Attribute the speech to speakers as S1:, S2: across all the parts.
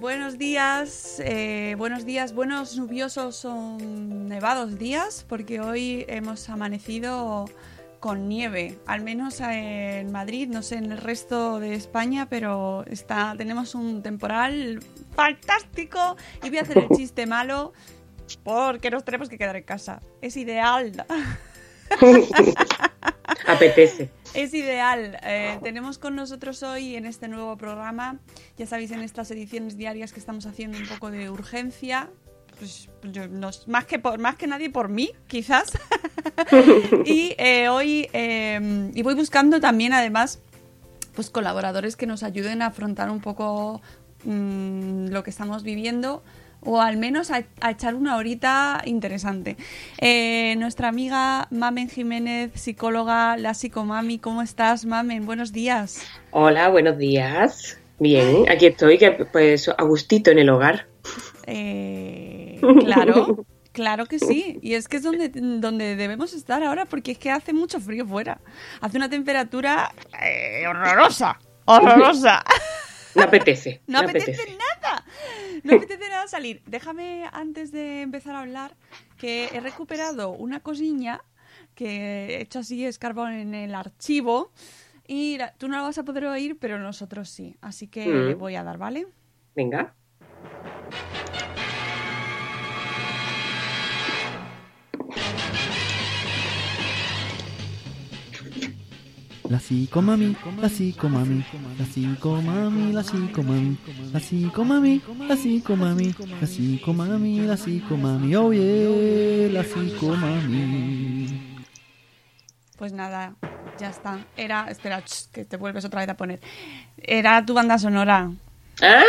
S1: buenos días, eh, buenos días, buenos lluviosos o nevados días, porque hoy hemos amanecido con nieve, al menos en Madrid, no sé en el resto de España, pero está, tenemos un temporal fantástico y voy a hacer el chiste malo porque nos tenemos que quedar en casa. Es ideal.
S2: Apetece.
S1: Es ideal. Eh, tenemos con nosotros hoy en este nuevo programa, ya sabéis, en estas ediciones diarias que estamos haciendo un poco de urgencia. Pues, yo, no- más, que por, más que nadie por mí, quizás. y eh, hoy eh, y voy buscando también, además, pues colaboradores que nos ayuden a afrontar un poco mm, lo que estamos viviendo o al menos a, a echar una horita interesante. Eh, nuestra amiga Mamen Jiménez, psicóloga, la psicomami, ¿cómo estás, Mamen? Buenos días.
S2: Hola, buenos días. Bien, aquí estoy, que pues a gustito en el hogar.
S1: Eh, claro, claro que sí. Y es que es donde, donde debemos estar ahora porque es que hace mucho frío fuera. Hace una temperatura eh, horrorosa. Horrorosa.
S2: No apetece.
S1: No apetece nada. No apetece nada salir. Déjame, antes de empezar a hablar, que he recuperado una cosilla que he hecho así escarbón en el archivo. Y la- tú no la vas a poder oír, pero nosotros sí. Así que
S2: Mm.
S1: le voy a dar, ¿vale?
S2: Venga.
S3: La psicomami, la psicomami, la psicomami, la psicomami, la psicomami, la psicomami, la psicomami, la psicomami, oh yeah, la psicomami.
S1: Pues nada, ya está. Era. Espera, ch, que te vuelves otra vez a poner. Era tu banda sonora.
S2: ¡Ah!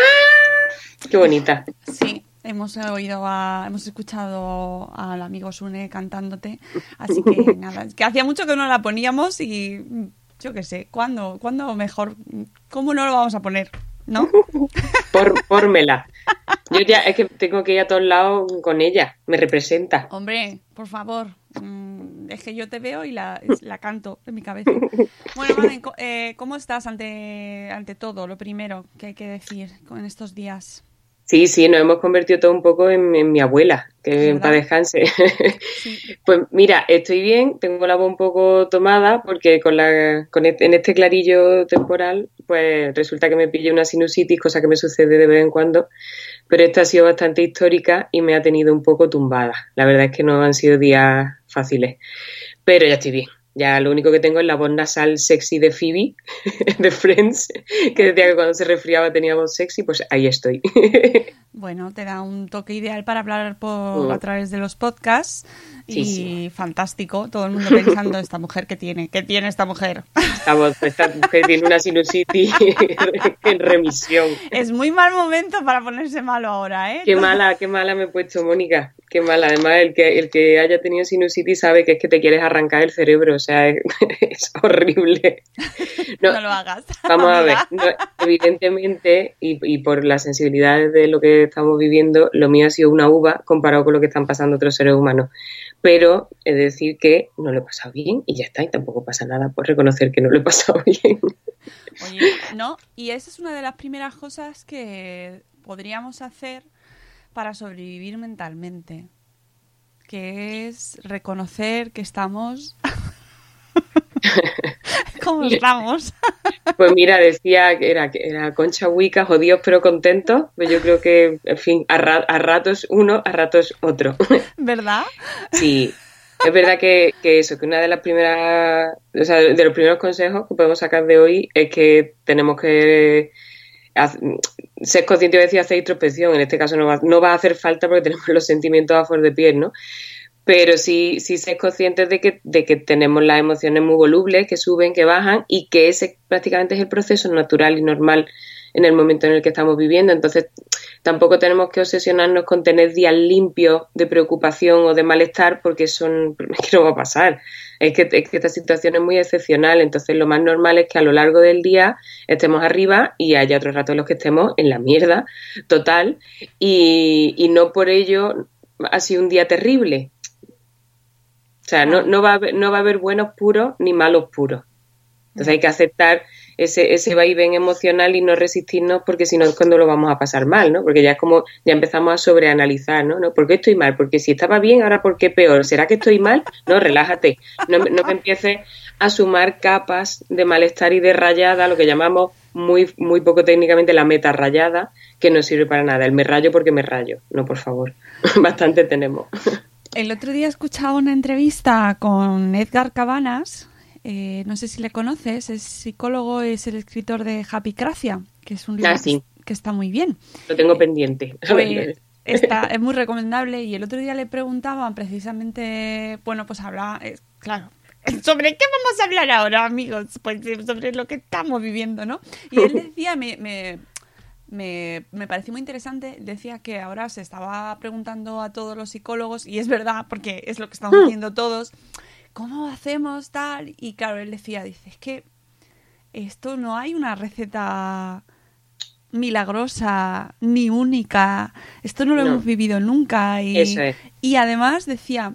S2: ¡Qué bonita!
S1: Sí, hemos oído a, hemos escuchado al amigo Sune cantándote, así que nada, es que hacía mucho que no la poníamos y yo qué sé, ¿cuándo, ¿cuándo mejor? ¿Cómo no lo vamos a poner? ¿No?
S2: Por, pórmela. Yo ya es que tengo que ir a todos lados con ella. Me representa.
S1: Hombre, por favor, mm, es que yo te veo y la, la canto en mi cabeza. Bueno, Maden, eh, ¿cómo estás ante, ante todo? Lo primero que hay que decir con estos días.
S2: Sí, sí, nos hemos convertido todo un poco en, en mi abuela, que en paz descanse.
S1: Sí.
S2: Pues mira, estoy bien, tengo la voz un poco tomada porque con la, con este- en este clarillo temporal, pues resulta que me pillé una sinusitis, cosa que me sucede de vez en cuando, pero esta ha sido bastante histórica y me ha tenido un poco tumbada. La verdad es que no han sido días fáciles, pero ya estoy bien. Ya lo único que tengo es la voz nasal sexy de Phoebe, de Friends, que decía que cuando se resfriaba tenía voz sexy, pues ahí estoy.
S1: Bueno, te da un toque ideal para hablar por,
S2: Mm.
S1: a través de los podcasts.
S2: Sí,
S1: y
S2: sí.
S1: fantástico, todo el mundo pensando, esta mujer, ¿qué tiene? ¿Qué tiene esta mujer?
S2: Esta mujer tiene una sinusitis en remisión.
S1: Es muy mal momento para ponerse malo ahora, ¿eh?
S2: Qué mala, qué mala me he puesto, Mónica. Qué mala. Además, el que, el que haya tenido sinusitis sabe que es que te quieres arrancar el cerebro. O sea, es, es horrible.
S1: No, lo hagas.
S2: Vamos a ver. no, evidentemente, y, y por las sensibilidades de lo que estamos viviendo, lo mío ha sido una uva comparado con lo que están pasando otros seres humanos. Pero es decir que no lo he pasado bien y ya está. Y tampoco pasa nada por reconocer que no lo he pasado bien.
S1: Oye, no, y esa es una de las primeras cosas que podríamos hacer para sobrevivir mentalmente, que es reconocer que estamos... ¿Cómo estamos?
S2: Pues mira, decía que era, que era Concha Huica, jodidos pero contentos. Pues yo creo que, en fin, a, ra- a ratos uno, a ratos otro.
S1: ¿Verdad?
S2: Sí, es verdad que, que eso, que una de las primeras, o sea, de los primeros consejos que podemos sacar de hoy es que tenemos que ser conscientes, decir, hacer introspección. En este caso no va, no va a hacer falta porque tenemos los sentimientos a flor de piel, ¿no? Pero sí, sí ser conscientes de que, de que tenemos las emociones muy volubles, que suben, que bajan, y que ese prácticamente es el proceso natural y normal en el momento en el que estamos viviendo. Entonces, tampoco tenemos que obsesionarnos con tener días limpios de preocupación o de malestar, porque son, es que va a pasar. Es que, es que esta situación es muy excepcional. Entonces, lo más normal es que a lo largo del día estemos arriba y haya otros ratos en los que estemos en la mierda total. Y, y no por ello ha sido un día terrible. O sea, no, no, va a haber, no va a haber buenos puros ni malos puros. Entonces hay que aceptar ese, ese vaivén emocional y no resistirnos porque si no es cuando lo vamos a pasar mal, ¿no? Porque ya es como, ya empezamos a sobreanalizar, ¿no? ¿No? ¿Por qué estoy mal? Porque si estaba bien, ahora ¿por qué peor? ¿Será que estoy mal? No, relájate. No, no me empieces a sumar capas de malestar y de rayada, lo que llamamos muy, muy poco técnicamente la meta rayada, que no sirve para nada. El me rayo porque me rayo. No, por favor. Bastante tenemos.
S1: El otro día escuchaba una entrevista con Edgar Cabanas, eh, no sé si le conoces, es psicólogo, es el escritor de Happy Cracia, que es un libro
S2: Ah, sí.
S1: que está muy bien.
S2: Lo tengo pendiente.
S1: Pues está, es muy recomendable y el otro día le preguntaban precisamente, bueno, pues hablaba, eh, claro, ¿sobre qué vamos a hablar ahora, amigos? Pues eh, sobre lo que estamos viviendo, ¿no? Y él decía, me, me, me, me pareció muy interesante, decía que ahora se estaba preguntando a todos los psicólogos, y es verdad, porque es lo que estamos haciendo todos, ¿cómo hacemos tal? Y claro, él decía, dice, es que esto no hay una receta milagrosa ni única. Esto no lo
S2: No.
S1: hemos vivido nunca. Y,
S2: Eso es.
S1: y además decía,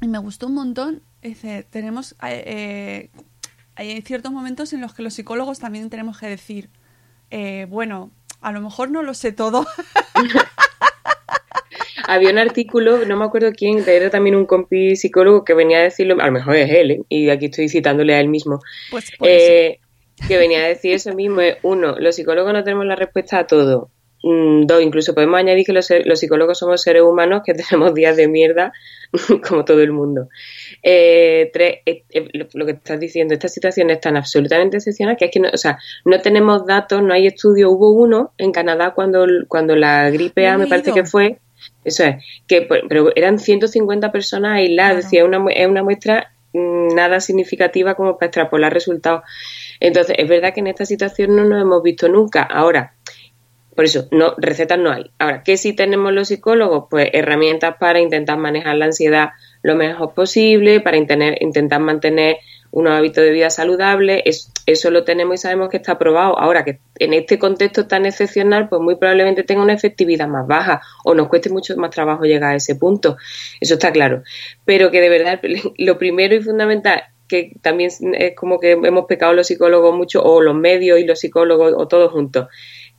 S1: y me gustó un montón, dice, tenemos, eh, eh, hay ciertos momentos en los que los psicólogos también tenemos que decir, eh, bueno, a lo mejor no lo sé todo.
S2: Había un artículo, no me acuerdo quién, era también un compi psicólogo que venía a decirlo, a lo mejor es él, ¿eh? y aquí estoy citándole a él mismo,
S1: Pues
S2: eh, que venía a decir eso mismo. Uno, los psicólogos no tenemos la respuesta a todo. Mm, Dos, incluso podemos añadir que los, los psicólogos somos seres humanos que tenemos días de mierda como todo el mundo. Eh, tres, eh, eh, lo, lo que estás diciendo, esta situación es tan absolutamente excepcional que es que no, o sea, no tenemos datos, no hay estudio. Hubo uno en Canadá cuando, cuando la gripe A, me parece que fue, eso es, que pero eran 150 personas aisladas,
S1: Claro.
S2: decía, una, es una muestra mm, nada significativa como para extrapolar resultados. Entonces, es verdad que en esta situación no nos hemos visto nunca. Ahora, por eso, no, recetas no hay. Ahora, ¿qué sí tenemos los psicólogos? Pues herramientas para intentar manejar la ansiedad lo mejor posible, para intentar mantener unos hábitos de vida saludables. Es- eso lo tenemos y sabemos que está aprobado. Ahora, que en este contexto tan excepcional, pues muy probablemente tenga una efectividad más baja o nos cueste mucho más trabajo llegar a ese punto. Eso está claro. Pero que de verdad, lo primero y fundamental que también es como que hemos pecado los psicólogos mucho, o los medios y los psicólogos, o todos juntos,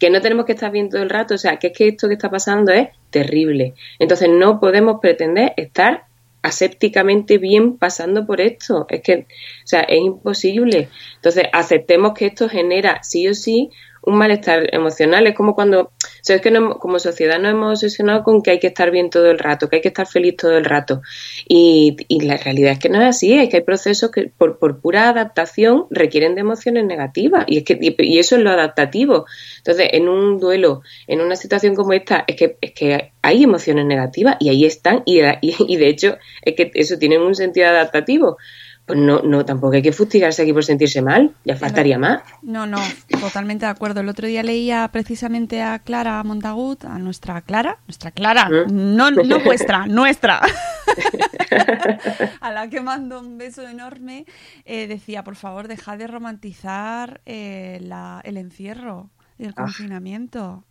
S2: que no tenemos que estar bien todo el rato, o sea, que es que esto que está pasando es terrible. Entonces no podemos pretender estar asépticamente bien pasando por esto. Es que, o sea, es imposible. Entonces, aceptemos que esto genera sí o sí un malestar emocional. Es como cuando, o sea, es que no- como sociedad nos hemos obsesionado con que hay que estar bien todo el rato, que hay que estar feliz todo el rato. Y, y la realidad es que no es así, es que hay procesos que por, por pura adaptación requieren de emociones negativas. Y, es que, y, eso es lo adaptativo. Entonces, en un duelo, en una situación como esta, es que, es que hay emociones negativas y ahí están. Y, y de hecho, es que eso tiene un sentido adaptativo. Pues no, no, tampoco hay que fustigarse aquí por sentirse mal, ya faltaría más.
S1: No, no, totalmente de acuerdo. El otro día leía precisamente a Clara Montagut, a nuestra Clara, nuestra Clara,
S2: ¿Eh?
S1: no, no vuestra, nuestra, a la que mando un beso enorme, eh, decía, por favor, dejad de romantizar eh, la- el encierro y el
S2: Ah.
S1: confinamiento,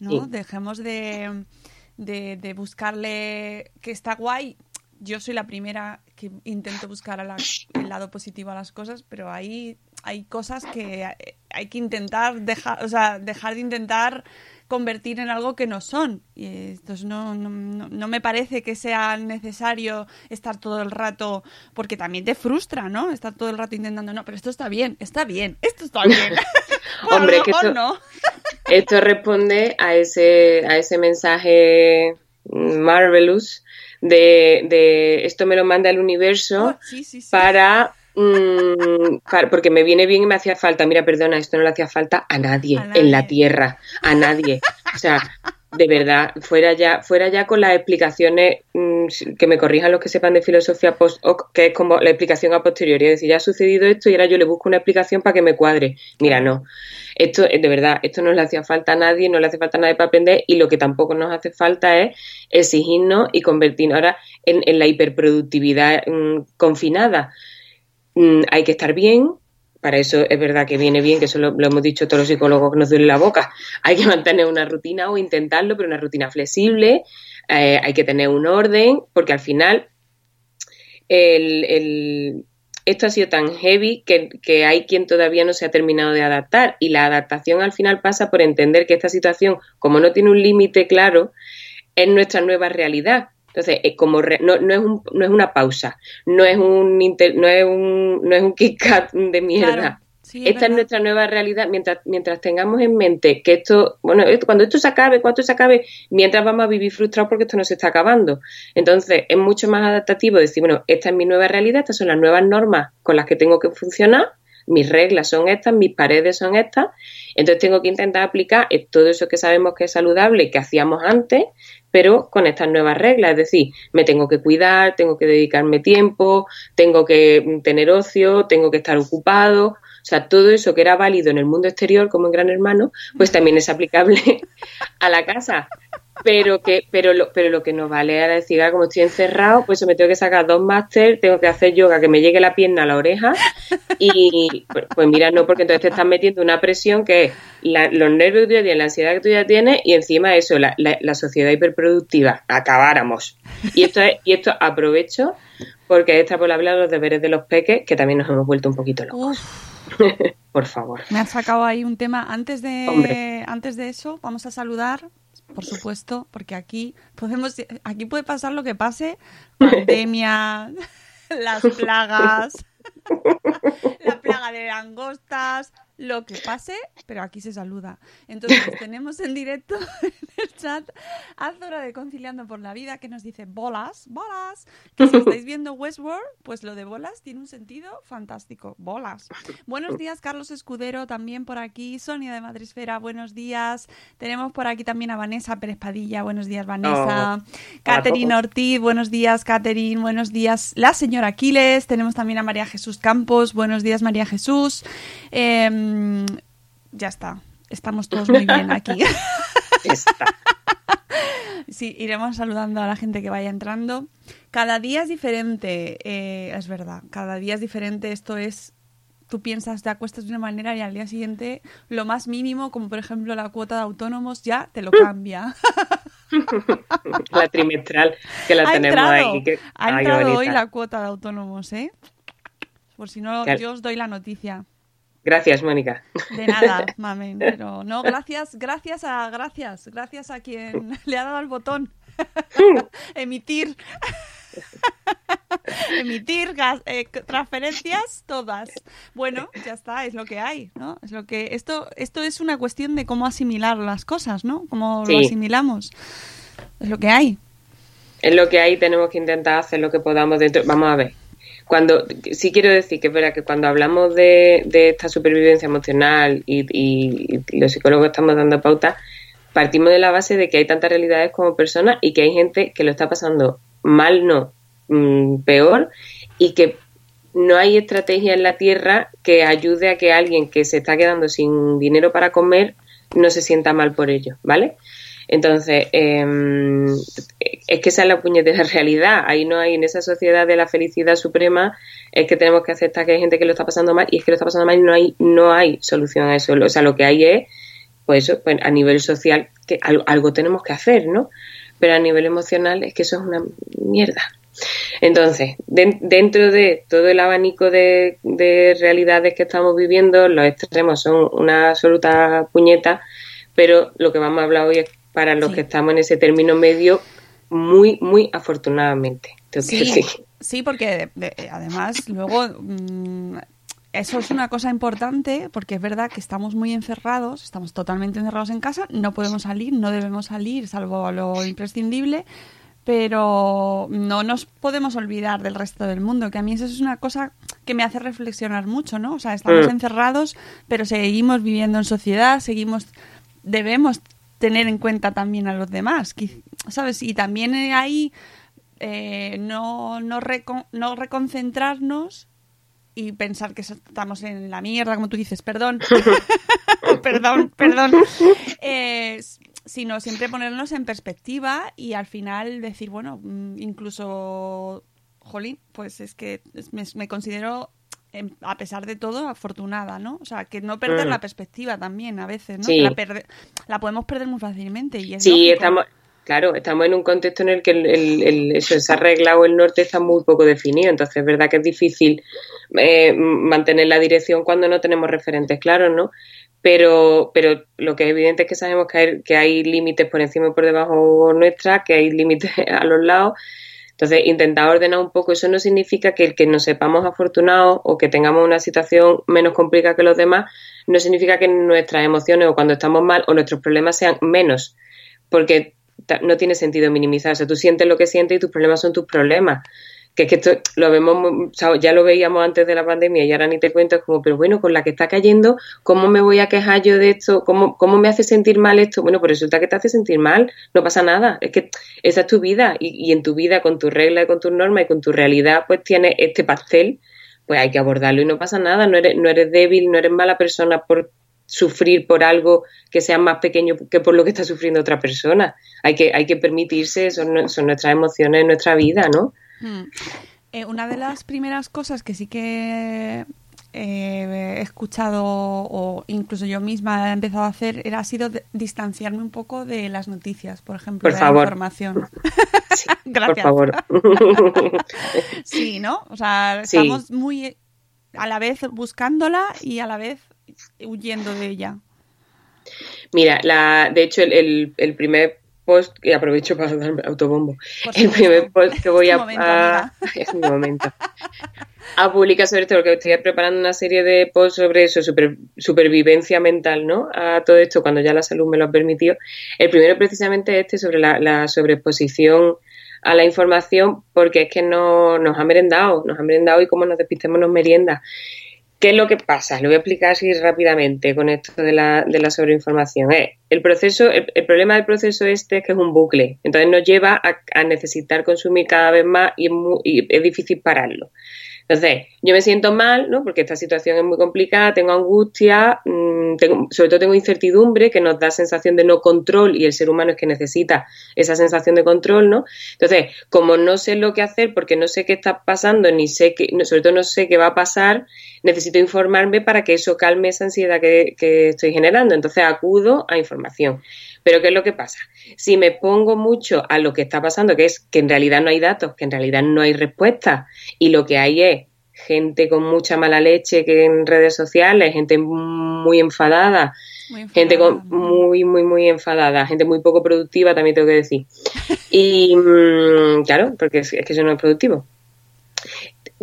S1: ¿no?
S2: Sí.
S1: Dejemos de, de, de buscarle que está guay. Yo soy la primera que intento buscar a la- el lado positivo a las cosas, pero hay, hay cosas que hay que intentar dejar, o sea, dejar de intentar convertir en algo que no son. Y entonces no, no, no- no me parece que sea necesario estar todo el rato, porque también te frustra, ¿no? Estar todo el rato intentando, no, pero esto está bien, está bien, esto está bien. Bueno,
S2: Hombre, que esto-
S1: no.
S2: Esto responde a ese, a ese mensaje marvelous de, de esto me lo manda el universo
S1: Oh, sí, sí, sí.
S2: para, mm, para- porque me viene bien y me hacía falta. Mira, perdona, esto no le hacía falta a nadie,
S1: A nadie.
S2: en la tierra, a nadie. O sea, de verdad, fuera ya, fuera ya con las explicaciones mm, que me corrijan los que sepan de filosofía post hoc, que es como la explicación a posteriori, es decir, ya ha sucedido esto y ahora yo le busco una explicación para que me cuadre. Mira, no. Esto, eh, de verdad, esto no le hacía falta a nadie, no le hace falta a nadie para aprender y lo que tampoco nos hace falta es exigirnos y convertirnos ahora en, en la hiperproductividad mm, confinada. Mm, hay que estar bien, para eso es verdad que viene bien, que eso lo, hemos dicho todos los psicólogos que nos duele la boca. Hay que mantener una rutina o intentarlo, pero una rutina flexible. eh, hay que tener un orden, porque al final esto ha sido tan heavy que, que hay quien todavía no se ha terminado de adaptar. Y la adaptación al final pasa por entender que esta situación, como no tiene un límite claro, es nuestra nueva realidad. Entonces, es como re- no, no, es un- no es una pausa, no es un, inter- no es un, no es un Kit Kat de mierda.
S1: Claro, sí, es
S2: Esta es nuestra nueva realidad. Mientras, mientras tengamos en mente que esto, bueno, esto- cuando esto se acabe, cuando esto se acabe, mientras vamos a vivir frustrados porque esto no se está acabando. Entonces, es mucho más adaptativo decir, bueno, esta es mi nueva realidad, estas son las nuevas normas con las que tengo que funcionar, mis reglas son estas, mis paredes son estas, entonces tengo que intentar aplicar eh, todo eso que sabemos que es saludable, que hacíamos antes, pero con estas nuevas reglas, es decir, me tengo que cuidar, tengo que dedicarme tiempo, tengo que mm, tener ocio, tengo que estar ocupado, o sea, todo eso que era válido en el mundo exterior como en Gran Hermano, pues también es aplicable a la casa. Pero que, pero lo, pero lo que nos vale ahora decir, ah, como estoy encerrado, pues me tengo que sacar dos máster, tengo que hacer yoga, que me llegue la pierna a la oreja, y pues, pues mira, no, porque entonces te estás metiendo una presión que es la- los nervios que tú ya tienes, la ansiedad que tú ya tienes, y encima eso, la, la, sociedad hiperproductiva, acabáramos. Y esto es, y esto aprovecho porque por hablar de los deberes de los peques, que también nos hemos vuelto un poquito locos. Por favor.
S1: me has sacado ahí un tema. Antes de,
S2: Hombre.
S1: antes de eso, vamos a saludar, por supuesto, porque aquí podemos, aquí puede pasar lo que pase, pandemia, las plagas, la plaga de langostas, lo que pase, pero aquí se saluda. Entonces tenemos en directo en el chat a Zora de Conciliando por la Vida que nos dice bolas, bolas. Que si estáis viendo Westworld, pues lo de bolas tiene un sentido fantástico. Bolas. Buenos días, Carlos Escudero, también por aquí. Sonia de Madresfera, buenos días. Tenemos por aquí también a Vanessa Pérez Padilla. Buenos días, Vanessa. Catherine Ortiz, buenos días, Catherine. Buenos días, la señora Aquiles. Tenemos también a María Jesús Campos. Buenos días, María Jesús. Em, ya está. Estamos todos muy bien aquí.
S2: Está.
S1: Sí, iremos saludando a la gente que vaya entrando. Cada día es diferente, eh, es verdad. Cada día es diferente. Esto es, tú piensas, te acuestas de una manera y al día siguiente lo más mínimo, como por ejemplo la cuota de autónomos, ya te lo cambia.
S2: La trimestral que la
S1: ha
S2: tenemos
S1: entrado,
S2: ahí. que-
S1: ha
S2: Ay,
S1: entrado hoy la cuota de autónomos, ¿eh? Por si no,
S2: Claro.
S1: yo os doy la noticia.
S2: Gracias, Mónica.
S1: De nada, mamen. Pero no, gracias, gracias a, gracias, gracias a quien le ha dado al botón. Emitir. emitir gas, eh, transferencias, todas. Bueno, ya está, es lo que hay, ¿no? Es lo que esto esto es una cuestión de cómo asimilar las cosas, ¿no? Cómo
S2: Sí.
S1: lo asimilamos. Es lo que hay.
S2: Es lo que hay, tenemos que intentar hacer lo que podamos dentro. Vamos a ver. Cuando, sí quiero decir que es verdad que cuando hablamos de, de esta supervivencia emocional y, y- y los psicólogos estamos dando pautas, partimos de la base de que hay tantas realidades como personas y que hay gente que lo está pasando mal, no, mm, peor, y que no hay estrategia en la tierra que ayude a que alguien que se está quedando sin dinero para comer no se sienta mal por ello, ¿vale? Entonces, em, es que esa es la puñetera realidad. Ahí no hay, en esa sociedad de la felicidad suprema, es que tenemos que aceptar que hay gente que lo está pasando mal y es que lo está pasando mal y no hay, no hay solución a eso. O sea, lo que hay es, pues pues a nivel social, que algo, algo tenemos que hacer, ¿no? Pero a nivel emocional es que eso es una mierda. Entonces, den- dentro de todo el abanico de, de realidades que estamos viviendo, los extremos son una absoluta puñeta, pero lo que vamos a hablar hoy es para los que estamos en ese término medio, muy, muy afortunadamente.
S1: Sí, sí, porque de- además luego mm, eso es una cosa importante porque es verdad que estamos muy encerrados, estamos totalmente encerrados en casa, no podemos salir, no debemos salir salvo lo imprescindible, pero no nos podemos olvidar del resto del mundo, que a mí eso es una cosa que me hace reflexionar mucho, ¿no? O sea, estamos
S2: Mm.
S1: encerrados, pero seguimos viviendo en sociedad, seguimos debemos tener en cuenta también a los demás, ¿sabes? Y también ahí eh, no, no, no reconcentrarnos y pensar que estamos en la mierda, como tú dices, perdón, perdón, perdón, Eh, sino siempre ponernos en perspectiva y al final decir, bueno, mm, incluso, jolín, pues es que me, me considero, a pesar de todo, afortunada, ¿no? O sea, que no perder
S2: Mm.
S1: la perspectiva también a veces, ¿no?
S2: Sí.
S1: Que la, perde- la podemos perder muy fácilmente y es
S2: Sí,
S1: lógico.
S2: estamos, claro, estamos en un contexto en el que el, el- el- eso, esa regla o el norte está muy poco definido, entonces es verdad que es difícil eh, mantener la dirección cuando no tenemos referentes claros, ¿no? Pero, pero lo que es evidente es que sabemos que hay, que hay límites por encima y por debajo nuestra, que hay límites a los lados. Entonces, intentar ordenar un poco, eso no significa que el que nos sepamos afortunados o que tengamos una situación menos complicada que los demás, no significa que nuestras emociones o cuando estamos mal o nuestros problemas sean menos porque no tiene sentido minimizar. O sea, tú sientes lo que sientes y tus problemas son tus problemas. Que es que esto lo vemos, ya lo veíamos antes de la pandemia y ahora ni te cuento, es como, pero bueno, con la que está cayendo, ¿cómo me voy a quejar yo de esto? ¿Cómo, cómo me hace sentir mal esto? Bueno, pues resulta que te hace sentir mal, no pasa nada. Es que esa es tu vida y, y en tu vida, con tus reglas, y con tus normas y con tu realidad, pues tienes este pastel, pues hay que abordarlo y no pasa nada. No eres, no eres débil, no eres mala persona por sufrir por algo que sea más pequeño que por lo que está sufriendo otra persona. Hay que, hay que permitirse, son, son nuestras emociones, nuestra vida, ¿no?
S1: Mm. Eh, una de las primeras cosas que sí que eh, he escuchado o incluso yo misma he empezado a hacer era ha sido de- distanciarme un poco de las noticias, por ejemplo,
S2: Por
S1: de
S2: favor.
S1: la información.
S2: Por
S1: Gracias.
S2: favor.
S1: Sí, ¿no? O sea,
S2: Sí.
S1: estamos muy a la vez buscándola y a la vez huyendo de ella.
S2: Mira, la, de hecho, el, el, el primer post, y aprovecho para darme autobombo,
S1: Por
S2: el primer post que voy a,
S1: momento,
S2: a-
S1: amiga.
S2: es mi momento, a publicar sobre esto, porque estoy preparando una serie de posts sobre eso, super- supervivencia mental, ¿no? A todo esto, cuando ya la salud me lo ha permitido. El primero precisamente este sobre la, la sobreexposición a la información, porque es que no, nos ha merendado, nos ha merendado y como nos despistemos nos merienda. ¿Qué es lo que pasa? Lo voy a explicar así rápidamente con esto de la, de la sobreinformación. Eh, el proceso, el, el problema del proceso este es que es un bucle. Entonces nos lleva a, a necesitar consumir cada vez más y es, y es difícil pararlo. Entonces, yo me siento mal, ¿no? Porque esta situación es muy complicada, tengo angustia, mm, sobre todo tengo incertidumbre que nos da sensación de no control y el ser humano es que necesita esa sensación de control, ¿no? Entonces, como no sé lo que hacer porque no sé qué está pasando, ni sé no- sobre todo no sé qué va a pasar, necesito informarme para que eso calme esa ansiedad que, que estoy generando. Entonces, acudo a información. Pero ¿qué es lo que pasa? Si me pongo mucho a lo que está pasando, que es que en realidad no hay datos, que en realidad no hay respuestas, y lo que hay es gente con mucha mala leche que en redes sociales, gente muy enfadada,
S1: Muy
S2: gente con muy, muy, muy enfadada, gente muy poco productiva, también tengo que decir. Y mm, claro, porque es, es que eso no es productivo.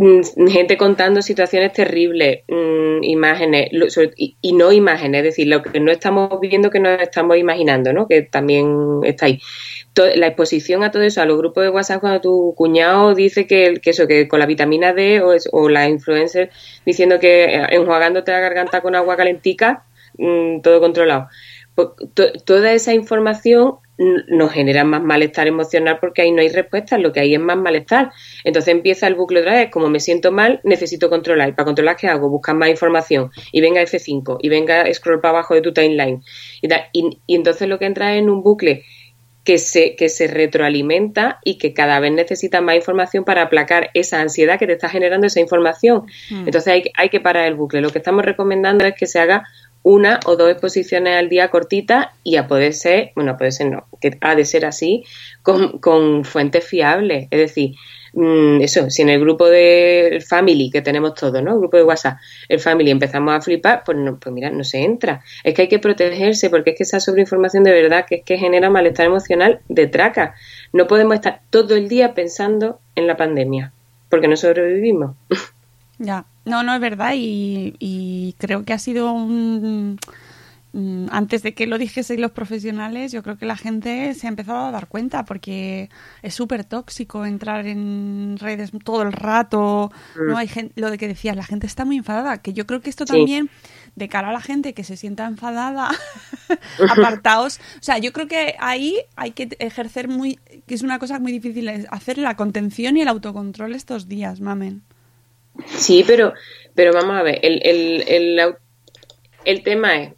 S2: Mm, gente contando situaciones terribles, mm, imágenes, lo- y, no imágenes, es decir, lo que no estamos viendo que nos estamos imaginando, ¿no? Que también está ahí. La exposición a todo eso, a los grupos de WhatsApp, cuando tu cuñado dice que, eso, que con la vitamina D o, es- o la influencer diciendo que eh, enjuagándote la garganta con agua calentica, mm, todo controlado. Pues, to- toda esa información nos genera más malestar emocional porque ahí no hay respuestas, lo que hay es más malestar. Entonces empieza el bucle otra vez, como me siento mal, necesito controlar. ¿Y para controlar qué hago? Buscar más información. Y venga F5, y venga scroll para abajo de tu timeline. Y, y entonces lo que entra es en un bucle que se, que se retroalimenta y que cada vez necesita más información para aplacar esa ansiedad que te está generando esa información.
S4: Mm.
S2: Entonces hay, hay que parar el bucle. Lo que estamos recomendando es que se haga una o dos exposiciones al día cortitas y a poder ser, bueno, a poder ser no, que ha de ser así, con, fuentes fiables. Es decir, mm, eso, si en el grupo de Family que tenemos todos, ¿no? El grupo de WhatsApp, el Family empezamos a flipar, pues no, pues mira, no se entra. Es que hay que protegerse porque es que esa sobreinformación de verdad que es que genera malestar emocional de traca. No podemos estar todo el día pensando en la pandemia porque no sobrevivimos.
S1: Ya, no, no es verdad y, y creo que ha sido un... mm, Antes de que lo dijesen los profesionales, yo creo que la gente se ha empezado a dar cuenta porque es súper tóxico entrar en redes todo el rato. No
S4: Mm.
S1: hay gente, lo de que decías, la gente está muy enfadada, que yo creo que esto
S4: Sí.
S1: también de cara a la gente que se sienta enfadada, apartaos. O sea, yo creo que ahí hay que ejercer muy, que es una cosa muy difícil, es hacer la contención y el autocontrol estos días, mamen.
S2: Sí, pero, pero vamos a ver, el, el, el, el tema es,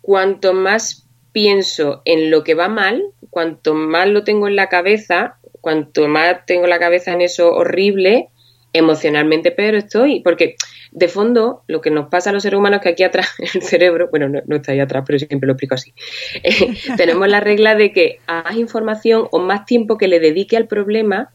S2: cuanto más pienso en lo que va mal, cuanto más lo tengo en la cabeza, cuanto más tengo la cabeza en eso horrible, emocionalmente peor estoy, porque de fondo lo que nos pasa a los seres humanos es que aquí atrás el cerebro, bueno, no, no está ahí atrás, pero siempre lo explico así, eh, tenemos la regla de que a más información o más tiempo que le dedique al problema,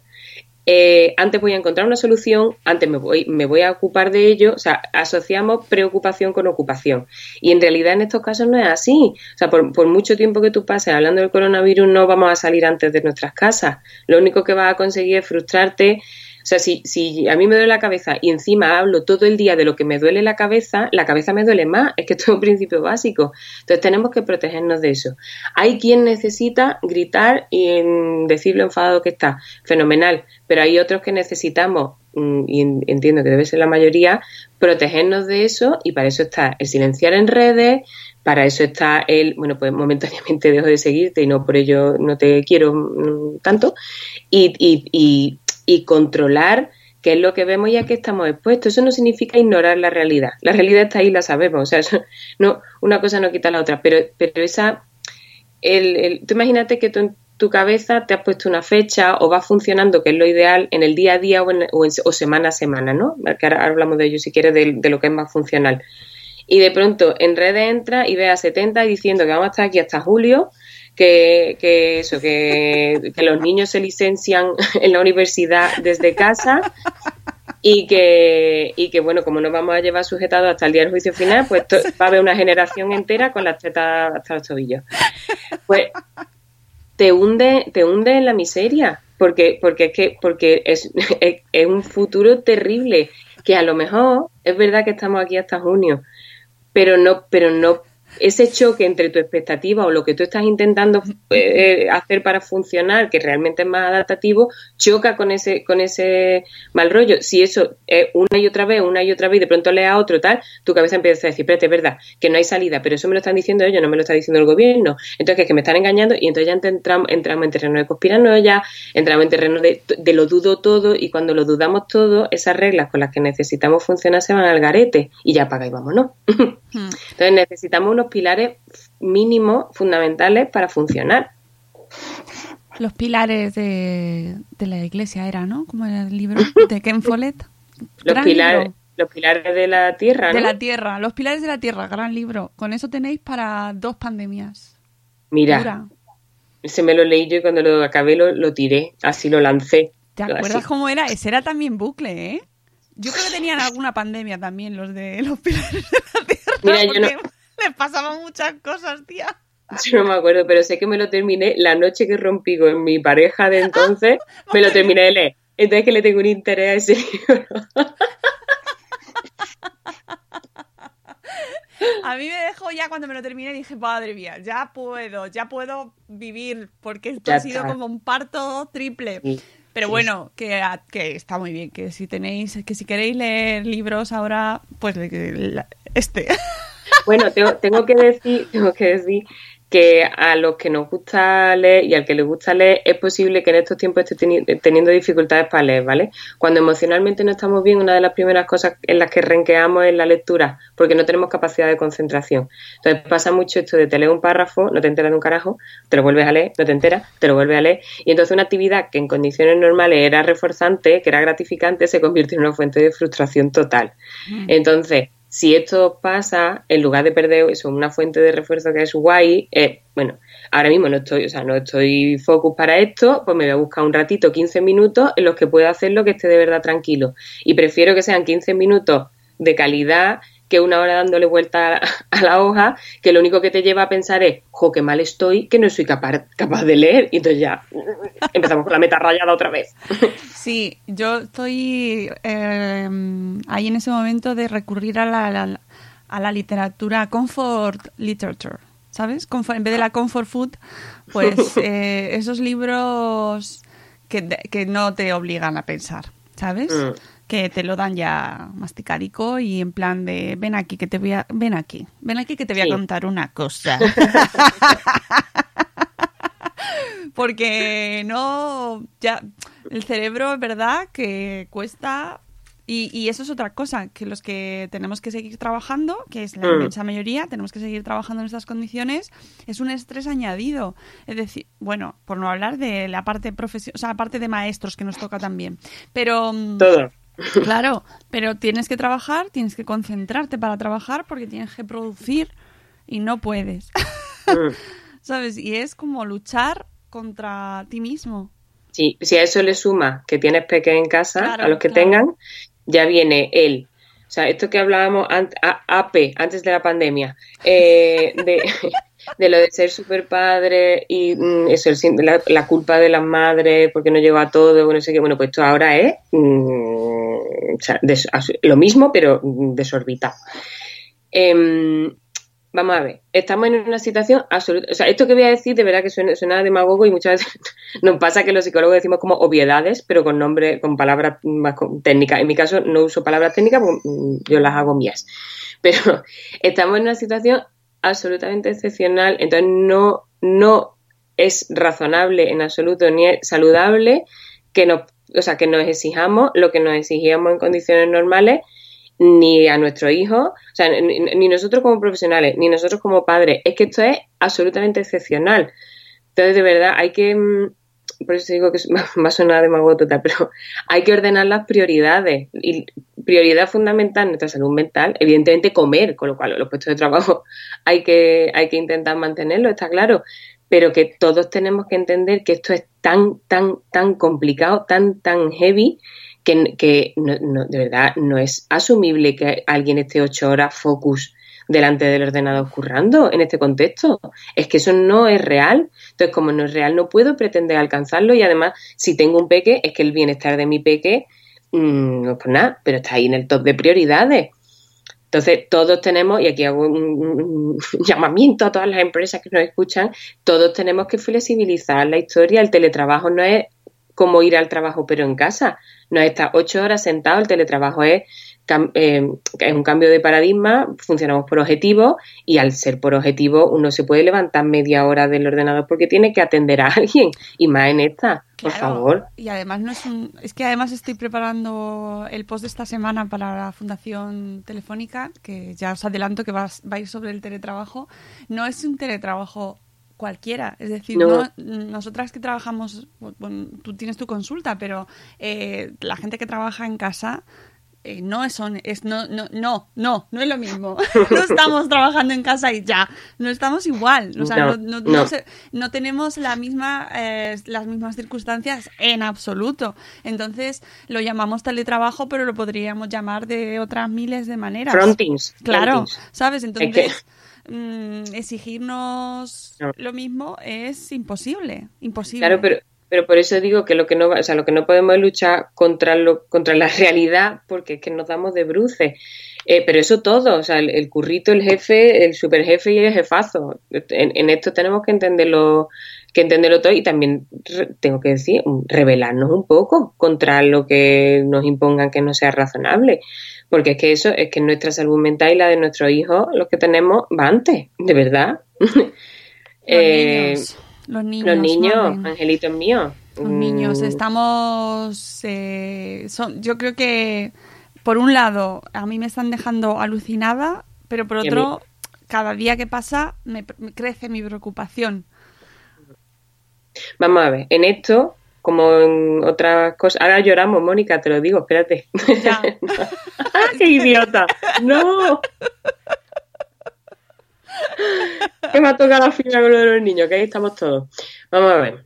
S2: eh, antes voy a encontrar una solución, antes me voy, me voy a ocupar de ello, o sea, asociamos preocupación con ocupación. Y en realidad en estos casos no es así. O sea, por, por mucho tiempo que tú pases hablando del coronavirus, no vamos a salir antes de nuestras casas. Lo único que vas a conseguir es frustrarte. O sea, si, si a mí me duele la cabeza y encima hablo todo el día de lo que me duele la cabeza, la cabeza me duele más. Es que esto es un principio básico. Entonces tenemos que protegernos de eso. Hay quien necesita gritar y decir lo enfadado que está. Fenomenal. Pero hay otros que necesitamos, mm, y en- entiendo que debe ser la mayoría, protegernos de eso y para eso está el silenciar en redes, para eso está el, bueno, pues momentáneamente dejo de seguirte y no por ello no te quiero mm, tanto, y, y, y, y controlar qué es lo que vemos y a qué estamos expuestos. Eso no significa ignorar la realidad. La realidad está ahí, la sabemos. O sea, no, una cosa no quita la otra, pero, pero esa el, el- tú imagínate que tú en tu cabeza te has puesto una fecha o va funcionando, que es lo ideal, en el día a día o, en- o en- o semana a semana, ¿no? Que ahora hablamos de ello si quieres, de, de lo que es más funcional. Y de pronto en redes entra y ve a 70 diciendo que vamos a estar aquí hasta julio, que, que eso, que, que los niños se licencian en la universidad desde casa y que, y que bueno, como no vamos a llevar sujetado hasta el día del juicio final, pues va a haber una generación entera con las tetas hasta los tobillos. Pues te hunde, te hunde en la miseria, porque, porque es que, porque es, es, es un futuro terrible, que a lo mejor es verdad que estamos aquí hasta junio, pero no, pero no ese choque entre tu expectativa o lo que tú estás intentando eh, hacer para funcionar, que realmente es más adaptativo, choca con ese, con ese mal rollo. Si eso es una y otra vez, una y otra vez, y de pronto lees a otro tal, tu cabeza empieza a decir, espérate, es verdad, que no hay salida, pero eso me lo están diciendo ellos, no me lo está diciendo el gobierno. Entonces, que es que me están engañando, y entonces ya entramos, entramos en terreno de conspiranoia, entramos en terreno de, de lo dudo todo, y cuando lo dudamos todo, esas reglas con las que necesitamos funcionar se van al garete, y ya apaga y vámonos. Entonces necesitamos unos pilares mínimos, fundamentales para funcionar.
S1: Los pilares de, de la iglesia era, ¿no? Como era el libro de Ken Follett.
S2: Los pilares,
S1: libro.
S2: los pilares de la tierra,
S1: De la tierra, los pilares de la tierra, gran libro. Con eso tenéis para dos pandemias.
S2: Mira,
S1: Dura.
S2: ese me lo leí yo y cuando lo acabé lo, lo tiré, así lo lancé.
S1: ¿Te
S2: Así.
S1: acuerdas cómo era? Ese era también bucle, ¿eh? Yo creo que tenían alguna pandemia también los de los pilares de la tierra.
S2: Mira, yo no-
S1: les pasaban muchas cosas, tía.
S2: Yo no me acuerdo, pero sé que me lo terminé la noche que rompí con mi pareja de entonces, me lo terminé de leer. Entonces que le tengo un interés a ese libro.
S1: A mí me dejó ya cuando me lo terminé, dije, madre mía, ya puedo, ya puedo vivir, porque esto
S2: Ya
S1: ha sido
S2: está.
S1: como un parto triple.
S2: Sí.
S1: Pero
S2: Sí,
S1: bueno, que, que está muy bien, que si tenéis, que si queréis leer libros ahora, pues este.
S2: Bueno, tengo, tengo que decir, tengo que decir que a los que nos gusta leer y al que les gusta leer es posible que en estos tiempos esté teni- teniendo dificultades para leer, ¿vale? Cuando emocionalmente no estamos bien, una de las primeras cosas en las que renqueamos es la lectura, porque no tenemos capacidad de concentración. Entonces pasa mucho esto de te lees un párrafo, no te enteras de un carajo, te lo vuelves a leer, no te enteras, te lo vuelves a leer, y entonces una actividad que en condiciones normales era reforzante, que era gratificante, se convierte en una fuente de frustración total. Entonces, si esto pasa, en lugar de perder eso, una fuente de refuerzo que es guay, eh, bueno, ahora mismo no estoy, o sea, no estoy focus para esto, pues me voy a buscar un ratito, 15 minutos en los que pueda hacerlo que esté de verdad tranquilo. Y prefiero que sean 15 minutos de calidad que una hora dándole vuelta a, la hoja, que lo único que te lleva a pensar es, jo, qué mal estoy, que no soy capaz, capaz de leer. Y entonces ya empezamos con la meta rayada otra vez.
S1: Sí, yo estoy eh, ahí en ese momento de recurrir a la, la- a la literatura comfort literature, ¿sabes? Comfort- en vez de la comfort food, pues eh, esos libros que, que no te obligan a pensar, ¿sabes?
S2: Mm.
S1: Que te lo dan ya masticadico y en plan de ven aquí que te voy a ven aquí, ven aquí que te voy
S2: Sí.
S1: a contar una cosa. Porque no, ya, el cerebro es verdad que cuesta y, y eso es otra cosa, que los que tenemos que seguir trabajando, que es la
S2: Mm.
S1: inmensa mayoría, tenemos que seguir trabajando en estas condiciones, es un estrés añadido. Es decir, bueno, por no hablar de la parte profesional, o sea, la parte de maestros que nos toca también. Pero... mm,
S2: Todo.
S1: Claro, pero tienes que trabajar, tienes que concentrarte para trabajar porque tienes que producir y no puedes.
S2: Mm.
S1: ¿Sabes? Y es como luchar contra ti mismo.
S2: Sí, si a eso le suma que tienes peques en casa,
S1: Claro,
S2: a los que
S1: claro.
S2: tengan, ya viene el. Sea, esto que hablábamos AP, antes de la pandemia, eh, de, lo de ser super padre y mm, eso, el la, culpa de las madres porque no llegó a todo, bueno, no sé qué. Bueno, pues esto ahora es mm, lo mismo, pero mm, desorbitado. Em, vamos a ver, estamos en una situación absoluta. O sea, esto que voy a decir de verdad que suena, suena demagogo y muchas veces nos pasa que los psicólogos decimos como obviedades, pero con nombre, con palabras más técnicas. En mi caso no uso palabras técnicas porque mm, yo las hago mías. Pero estamos en una situación absolutamente excepcional, entonces no, no es razonable en absoluto ni es saludable que nos, o sea, que nos exijamos lo que nos exigíamos en condiciones normales ni a nuestros hijos, o sea, ni, ni nosotros como profesionales, ni nosotros como padres. Es que esto es absolutamente excepcional. Entonces, de verdad, hay que, mm, por eso digo que va a sonar demagogo total, pero hay que ordenar las prioridades. Y prioridad fundamental en nuestra salud mental, evidentemente comer, con lo cual los puestos de trabajo hay que, hay que intentar mantenerlo, está claro. Pero que todos tenemos que entender que esto es tan, tan, tan complicado, tan, tan heavy, que, no, no- de verdad no es asumible que alguien esté ocho horas focus delante del ordenador currando en este contexto. Es que eso no es real. Entonces, como no es real, no puedo pretender alcanzarlo y además, si tengo un peque, es que el bienestar de mi peque, mm, no es nada, pero está ahí en el top de prioridades. Entonces, todos tenemos, y aquí hago un llamamiento a todas las empresas que nos escuchan, todos tenemos que flexibilizar la historia. El teletrabajo no es como ir al trabajo pero en casa. No es estar ocho horas sentado, el teletrabajo es, eh, es un cambio de paradigma, funcionamos por objetivos y al ser por objetivo uno se puede levantar media hora del ordenador porque tiene que atender a alguien y más en esta, por
S1: Claro,
S2: favor.
S1: Y además no es un, es que además estoy preparando el post de esta semana para la Fundación Telefónica, que ya os adelanto que va, va a ir sobre el teletrabajo. No es un teletrabajo cualquiera, es decir,
S2: No.
S1: no- nosotras que trabajamos, bueno, tú tienes tu consulta, pero eh, la gente que trabaja en casa eh, no es, son, es no, no, no, no, no es lo mismo. no estamos trabajando en casa y ya, no estamos igual. O sea, no,
S2: No,
S1: no- no
S2: no.
S1: se- no tenemos la misma, eh, las mismas circunstancias en absoluto. Entonces lo llamamos teletrabajo, pero lo podríamos llamar de otras miles de maneras.
S2: Frontings.
S1: Claro,
S2: frontings.
S1: ¿sabes?
S2: que-
S1: Mm, exigirnos
S2: No.
S1: lo mismo es imposible, imposible.
S2: Claro, pero, pero por eso digo que lo que no, va- o sea, lo que no podemos es luchar contra lo, contra la realidad, porque es que nos damos de bruces. Eh, pero eso todo, o sea, el, el currito, el jefe, el superjefe y el jefazo. En, en esto tenemos que entenderlo, que entenderlo todo y también re- tengo que decir, rebelarnos un poco contra lo que nos impongan que no sea razonable. Porque es que eso, es que nuestra salud mental y la de nuestros hijos, los que tenemos, va antes, de verdad. Eh,
S1: los niños,
S2: los niños, angelitos míos.
S1: Los niños, estamos. eh, son, yo creo que, por un lado, a mí me están dejando alucinada, pero por otro, cada día que pasa me, me crece mi preocupación.
S2: Vamos a ver, en esto, como en otras cosas, ahora lloramos, Mónica, te lo digo, espérate. ¡Qué idiota! ¡No! Que me ha tocado la fibra con lo de los niños, que ahí estamos todos. Vamos a ver.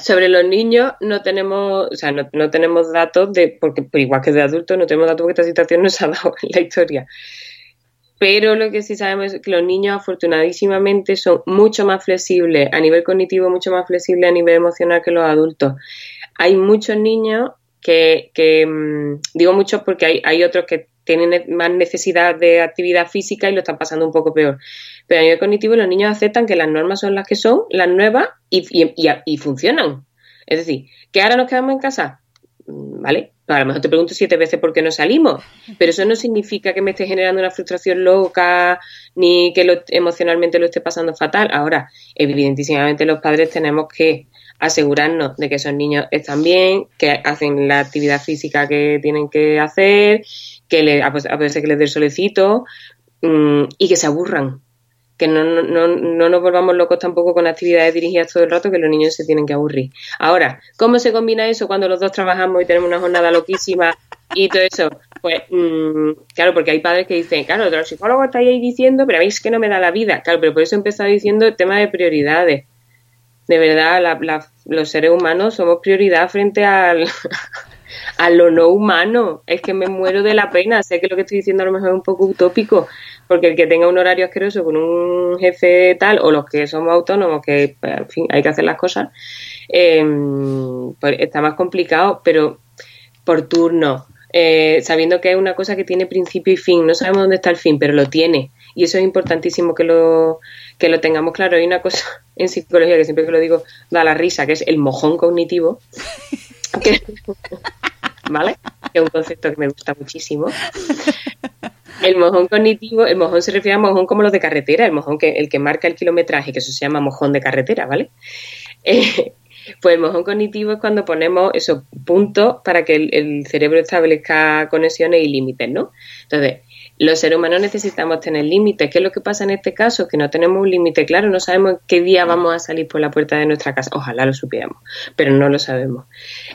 S2: Sobre los niños no tenemos, o sea, no, tenemos datos de, porque pues, igual que de adultos no tenemos datos porque esta situación no ha dado en la historia. Pero lo que sí sabemos es que los niños afortunadísimamente son mucho más flexibles a nivel cognitivo, mucho más flexibles a nivel emocional que los adultos. Hay muchos niños que, que mm, digo muchos porque hay, hay otros que tienen ne- más necesidad de actividad física y lo están pasando un poco peor. Pero a nivel cognitivo los niños aceptan que las normas son las que son, las nuevas, y, funcionan. Es decir, que ahora nos quedamos en casa, Mm, ¿vale? A lo mejor te pregunto siete veces por qué no salimos, pero eso no significa que me esté generando una frustración loca ni que lo- emocionalmente lo esté pasando fatal. Ahora, evidentísimamente los padres tenemos que asegurarnos de que esos niños están bien, que hacen la actividad física que tienen que hacer, que le, a a veces que les dé el solecito mm, y que se aburran. Que no, no, no, no nos volvamos locos tampoco con actividades dirigidas todo el rato, que los niños se tienen que aburrir. Ahora, ¿cómo se combina eso cuando los dos trabajamos y tenemos una jornada loquísima y todo eso? Pues, mm, claro, porque hay padres que dicen, claro, los psicólogos estáis ahí diciendo, pero veis que no me da la vida. Claro, pero por eso he empezado diciendo el tema de prioridades. De verdad, la- los seres humanos somos prioridad frente al, a lo no humano. Es que me muero de la pena. Sé que lo que estoy diciendo a lo mejor es un poco utópico, porque el que tenga un horario asqueroso con un jefe tal, o los que somos autónomos, que pues, en fin, hay que hacer las cosas, eh, pues está más complicado, pero por turno, eh, sabiendo que es una cosa que tiene principio y fin. No sabemos dónde está el fin, pero lo tiene. Y eso es importantísimo que lo, que lo tengamos claro. Hay una cosa en psicología que siempre que lo digo da la risa, que es el mojón cognitivo. ¿Vale? Que es un concepto que me gusta muchísimo. El mojón cognitivo, el mojón se refiere a mojón como los de carretera, el mojón que el que marca el kilometraje, que eso se llama mojón de carretera, ¿vale? Eh, pues el mojón cognitivo es cuando ponemos esos puntos para que el cerebro establezca conexiones y límites, ¿no? Entonces, los seres humanos necesitamos tener límites. ¿Qué es lo que pasa en este caso? Que no tenemos un límite claro, no sabemos qué día vamos a salir por la puerta de nuestra casa. Ojalá lo supiéramos, pero no lo sabemos.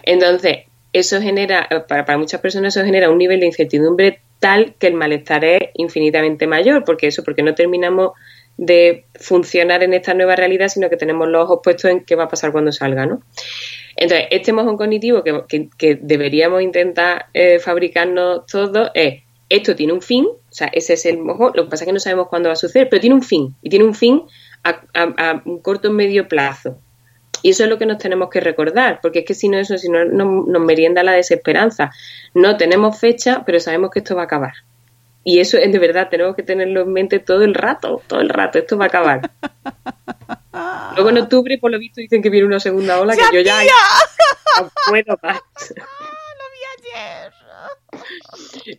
S2: Entonces, eso genera, para, para muchas personas, eso genera un nivel de incertidumbre tal que el malestar es infinitamente mayor, porque eso, porque no terminamos de funcionar en esta nueva realidad, sino que tenemos los ojos puestos en qué va a pasar cuando salga, ¿no? Entonces, este mojón cognitivo que deberíamos intentar eh, fabricarnos todos es, esto tiene un fin, o sea, ese es el mojón, lo que pasa es que no sabemos cuándo va a suceder, pero tiene un fin, y tiene un fin a, a- a un corto o medio plazo. Y eso es lo que nos tenemos que recordar, porque es que si no, eso si no nos, nos merienda la desesperanza. No tenemos fecha, pero sabemos que esto va a acabar. Y eso es de verdad, tenemos que tenerlo en mente todo el rato, todo el rato, esto va a acabar. Luego en octubre, por lo visto, dicen que viene una segunda ola, que yo ya no puedo más.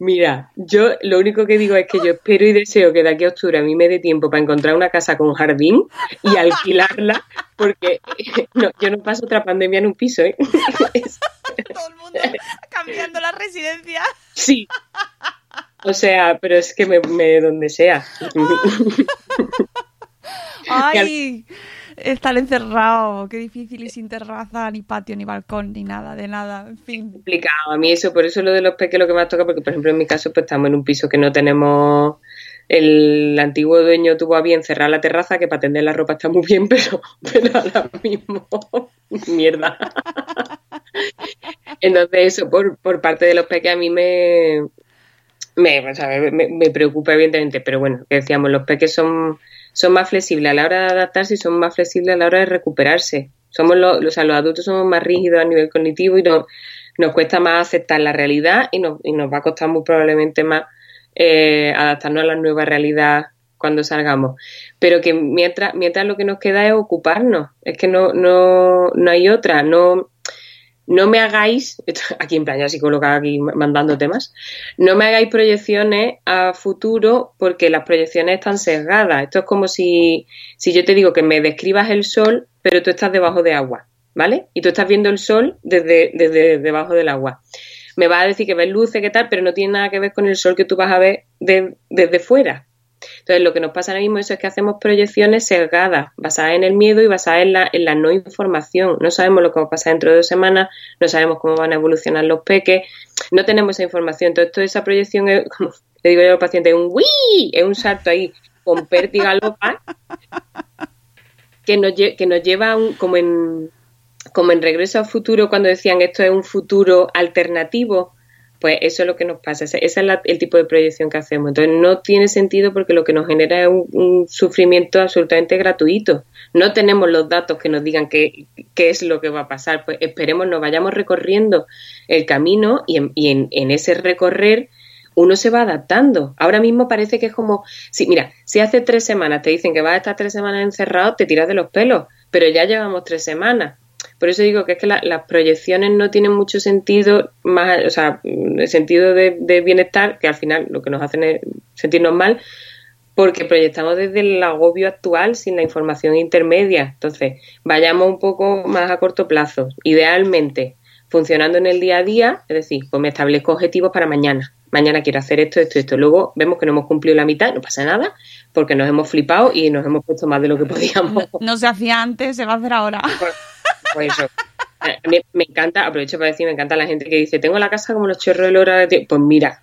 S2: Mira, yo lo único que digo es que yo espero y deseo que de aquí a octubre a mí me dé tiempo para encontrar una casa con jardín y alquilarla, porque no, yo no paso otra pandemia en un piso, ¿eh?
S1: Todo el mundo cambiando la residencia.
S2: Sí. O sea, pero es que me, me donde sea.
S1: Ay, estar encerrado, qué difícil y sin terraza, ni patio, ni balcón, ni nada, de nada, en fin.
S2: complicado. A mí eso, por eso lo de los peques lo que más toca, porque por ejemplo en mi caso pues estamos en un piso que no tenemos... El antiguo dueño tuvo a bien cerrar la terraza, que para tender la ropa está muy bien, pero, pero ahora mismo, mierda. Entonces eso, por, por parte de los peques a mí me, me, o sea, me, me preocupa evidentemente, pero bueno, que decíamos, los peques son, son más flexibles a la hora de adaptarse y son más flexibles a la hora de recuperarse. Somos los, o sea, los adultos somos más rígidos a nivel cognitivo y nos, cuesta más aceptar la realidad y nos, y nos va a costar muy probablemente más eh, adaptarnos a la nueva realidad cuando salgamos. Pero que mientras, mientras lo que nos queda es ocuparnos. Es que no, no, no hay otra. No, no me hagáis, aquí en plan ya psicóloga aquí mandando temas, no me hagáis proyecciones a futuro porque las proyecciones están sesgadas. Esto es como si, si yo te digo que me describas el sol, pero tú estás debajo de agua, ¿vale? Y tú estás viendo el sol desde, desde debajo del agua. Me vas a decir que ves luces, qué tal, pero no tiene nada que ver con el sol que tú vas a ver desde fuera, entonces, lo que nos pasa ahora mismo es que hacemos proyecciones sesgadas, basadas en el miedo y basadas en la, en la no información. No sabemos lo que va a pasar dentro de dos semanas, no sabemos cómo van a evolucionar los peques, no tenemos esa información. Entonces, toda esa proyección es, como le digo yo al paciente, un ¡wii! Es un salto ahí con pértiga loca que nos, que nos lleva como en como en Regreso al Futuro, cuando decían esto es un futuro alternativo, pues eso es lo que nos pasa, ese, es el tipo de proyección que hacemos. Entonces no tiene sentido porque lo que nos genera es un, sufrimiento absolutamente gratuito. No tenemos los datos que nos digan qué, es lo que va a pasar. Pues esperemos, nos vayamos recorriendo el camino y en, en, ese recorrer uno se va adaptando. Ahora mismo parece que es como, si, mira, si hace tres semanas te dicen que vas a estar tres semanas encerrado, te tiras de los pelos, pero ya llevamos tres semanas. Por eso digo que es que las proyecciones no tienen mucho sentido, más, o sea, el sentido de, bienestar, que al final lo que nos hacen es sentirnos mal, porque proyectamos desde el agobio actual sin la información intermedia. Entonces, vayamos un poco más a corto plazo. Idealmente, funcionando en el día a día, es decir, pues me establezco objetivos para mañana. Mañana quiero hacer esto, esto, esto. Luego vemos que no hemos cumplido la mitad, no pasa nada, porque nos hemos flipado y nos hemos puesto más de lo que podíamos.
S1: No, se hacía antes, se va a hacer ahora.
S2: Pues eso. A mí me encanta, aprovecho para decir, me encanta la gente que dice, tengo la casa como los chorros de hora de Pues mira,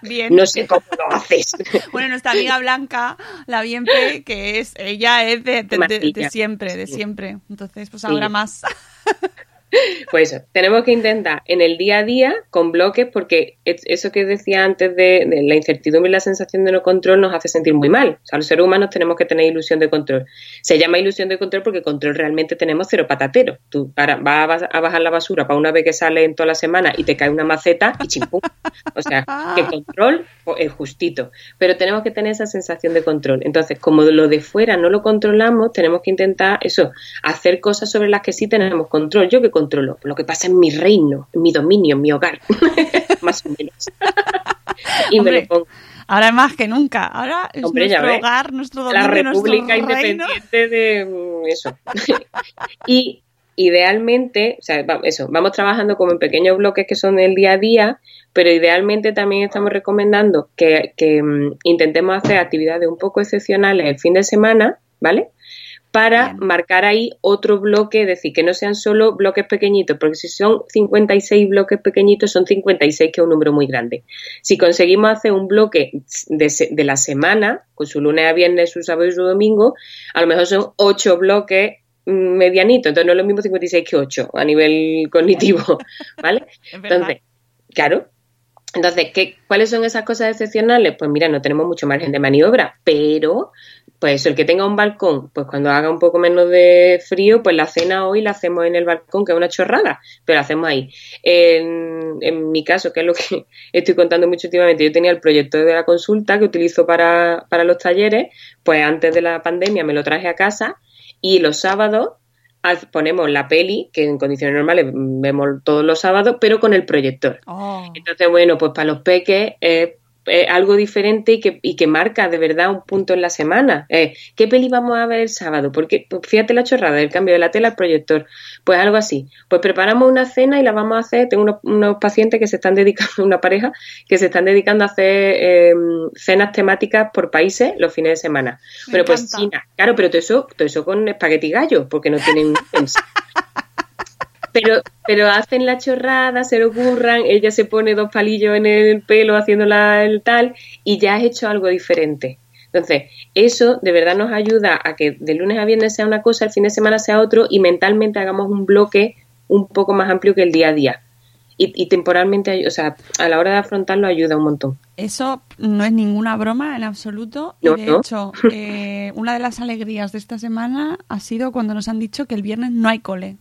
S2: Bien. No sé cómo lo haces.
S1: Bueno, nuestra amiga Blanca, la Bienpe, que es, ella es de, de, siempre, de siempre. Entonces, pues ahora más.
S2: Pues eso, tenemos que intentar en el día a día con bloques, porque eso que decía antes de, la incertidumbre y la sensación de no control nos hace sentir muy mal. O sea, los seres humanos tenemos que tener ilusión de control. Se llama ilusión de control porque control realmente tenemos cero patatero. Tú ahora vas a bajar la basura para una vez que sale en toda la semana y te cae una maceta y chimpum. O sea, que control pues, es justito. Pero tenemos que tener esa sensación de control. Entonces, como lo de fuera no lo controlamos, tenemos que intentar eso, hacer cosas sobre las que sí tenemos control. Yo que controlo lo que pasa en mi reino, en mi dominio, en mi hogar, más o menos.
S1: y me lo pongo. Ahora más que nunca. Ahora es nuestro hogar, nuestro dominio,
S2: La República Independiente de mm, eso. y idealmente, o sea, eso, vamos trabajando como en pequeños bloques que son el día a día, pero idealmente también estamos recomendando que, que mm, intentemos hacer actividades un poco excepcionales el fin de semana, ¿vale? Para marcar ahí otro bloque, es decir, que no sean solo bloques pequeñitos, porque si son 56 bloques pequeñitos, son 56, que es un número muy grande. Si conseguimos hacer un bloque de, la semana, con su lunes a viernes, su sábado y su domingo, a lo mejor son 8 bloques mm, medianitos, entonces no es lo mismo 56 que 8 a nivel cognitivo, ¿vale? Entonces, claro, entonces, ¿qué, ¿cuáles son esas cosas excepcionales? Pues mira, no tenemos mucho margen de maniobra, pero pues el que tenga un balcón, pues cuando haga un poco menos de frío, pues la cena hoy la hacemos en el balcón, que es una chorrada, pero la hacemos ahí. En, en mi caso, que es lo que estoy contando mucho últimamente, yo tenía el proyecto de la consulta que utilizo para, para los talleres, pues antes de la pandemia me lo traje a casa y los sábados ponemos la peli, que en condiciones normales vemos todos los sábados, pero con el proyector. Oh. Entonces, bueno, pues para los peques es eh, algo diferente y que, y que marca de verdad un punto en la semana. Eh, ¿Qué peli vamos a ver el sábado? Porque pues, fíjate la chorrada, el cambio de la tela al proyector. Pues algo así. Pues preparamos una cena y la vamos a hacer. Tengo unos, pacientes que se están dedicando, una pareja, que se están dedicando a hacer em, cenas temáticas por países los fines de semana. pero pues China, claro, pero todo eso, todo eso con espagueti gallo, porque no tienen pero, pero hacen la chorrada, se lo ocurran, ella se pone dos palillos en el pelo haciéndola el tal y ya has hecho algo diferente. Entonces, eso de verdad nos ayuda a que de lunes a viernes sea una cosa, el fin de semana sea otro y mentalmente hagamos un bloque un poco más amplio que el día a día. y, y temporalmente, o sea, a la hora de afrontarlo ayuda un montón.
S1: Eso no es ninguna broma en absoluto. Y de
S2: no.
S1: hecho, eh, una de las alegrías de esta semana ha sido cuando nos han dicho que el viernes no hay cole.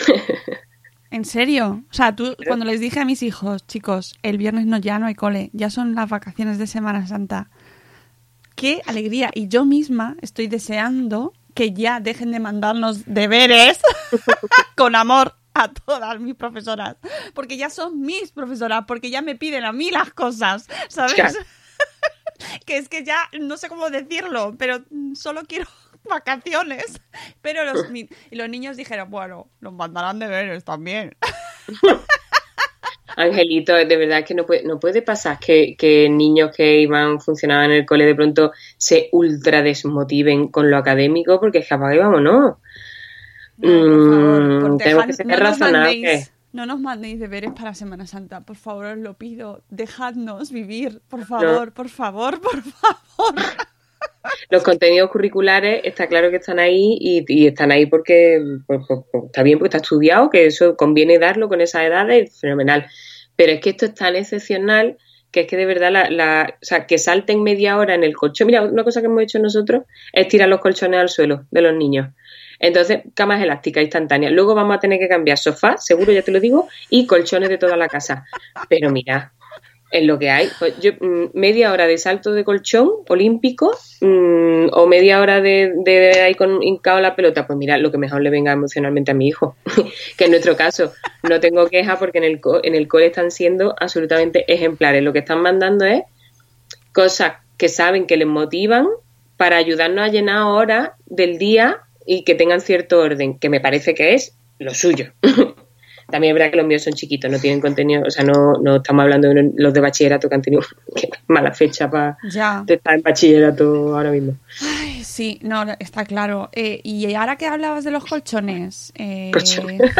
S1: ¿En serio? O sea, tú, cuando les dije a mis hijos, chicos, el viernes no, ya no hay cole, ya son las vacaciones de Semana Santa. ¡Qué alegría! Y yo misma estoy deseando que ya dejen de mandarnos deberes con amor a todas mis profesoras. Porque ya son mis profesoras, porque ya me piden a mí las cosas, ¿sabes? Que es que ya no sé cómo decirlo, pero solo quiero vacaciones. Pero los, ni- y los niños dijeron, bueno, nos mandarán deberes también.
S2: Angelito, de verdad que no puede, no puede pasar que, que niños que iban, funcionaban en el cole de pronto se ultra desmotiven con lo académico, porque es capaz que vámonos.
S1: No, por
S2: Mm, tenemos que ser
S1: no
S2: razonables.
S1: No nos mandéis deberes para Semana Santa, por favor, os lo pido. Dejadnos vivir, por favor, por favor, por favor.
S2: Los contenidos curriculares está claro que están ahí y, están ahí porque pues, pues, pues, está bien, porque está estudiado, que eso conviene darlo con esas edades, fenomenal. Pero es que esto es tan excepcional que es que de verdad, la, la- o sea, que salten media hora en el colchón. Mira, una cosa que hemos hecho nosotros es tirar los colchones al suelo de los niños. Entonces, camas elásticas instantáneas. Luego vamos a tener que cambiar sofá, seguro, ya te lo digo, y colchones de toda la casa. Pero mira, es lo que hay. Pues yo, mm, media hora de salto de colchón olímpico mm, o media hora de, de ahí con hincado la pelota, pues mira, lo que mejor le venga emocionalmente a mi hijo. que en nuestro caso no tengo queja porque en el, co- en el cole están siendo absolutamente ejemplares. Lo que están mandando es cosas que saben que les motivan para ayudarnos a llenar horas del día y que tengan cierto orden, que me parece que es lo suyo. También es verdad que los míos son chiquitos, no tienen contenido, o sea, no, no estamos hablando de los de bachillerato que han tenido mala fecha para estar en bachillerato ahora mismo.
S1: Ay, sí, no, está claro. Eh, y ahora que hablabas de los colchones, eh,
S2: Colchones.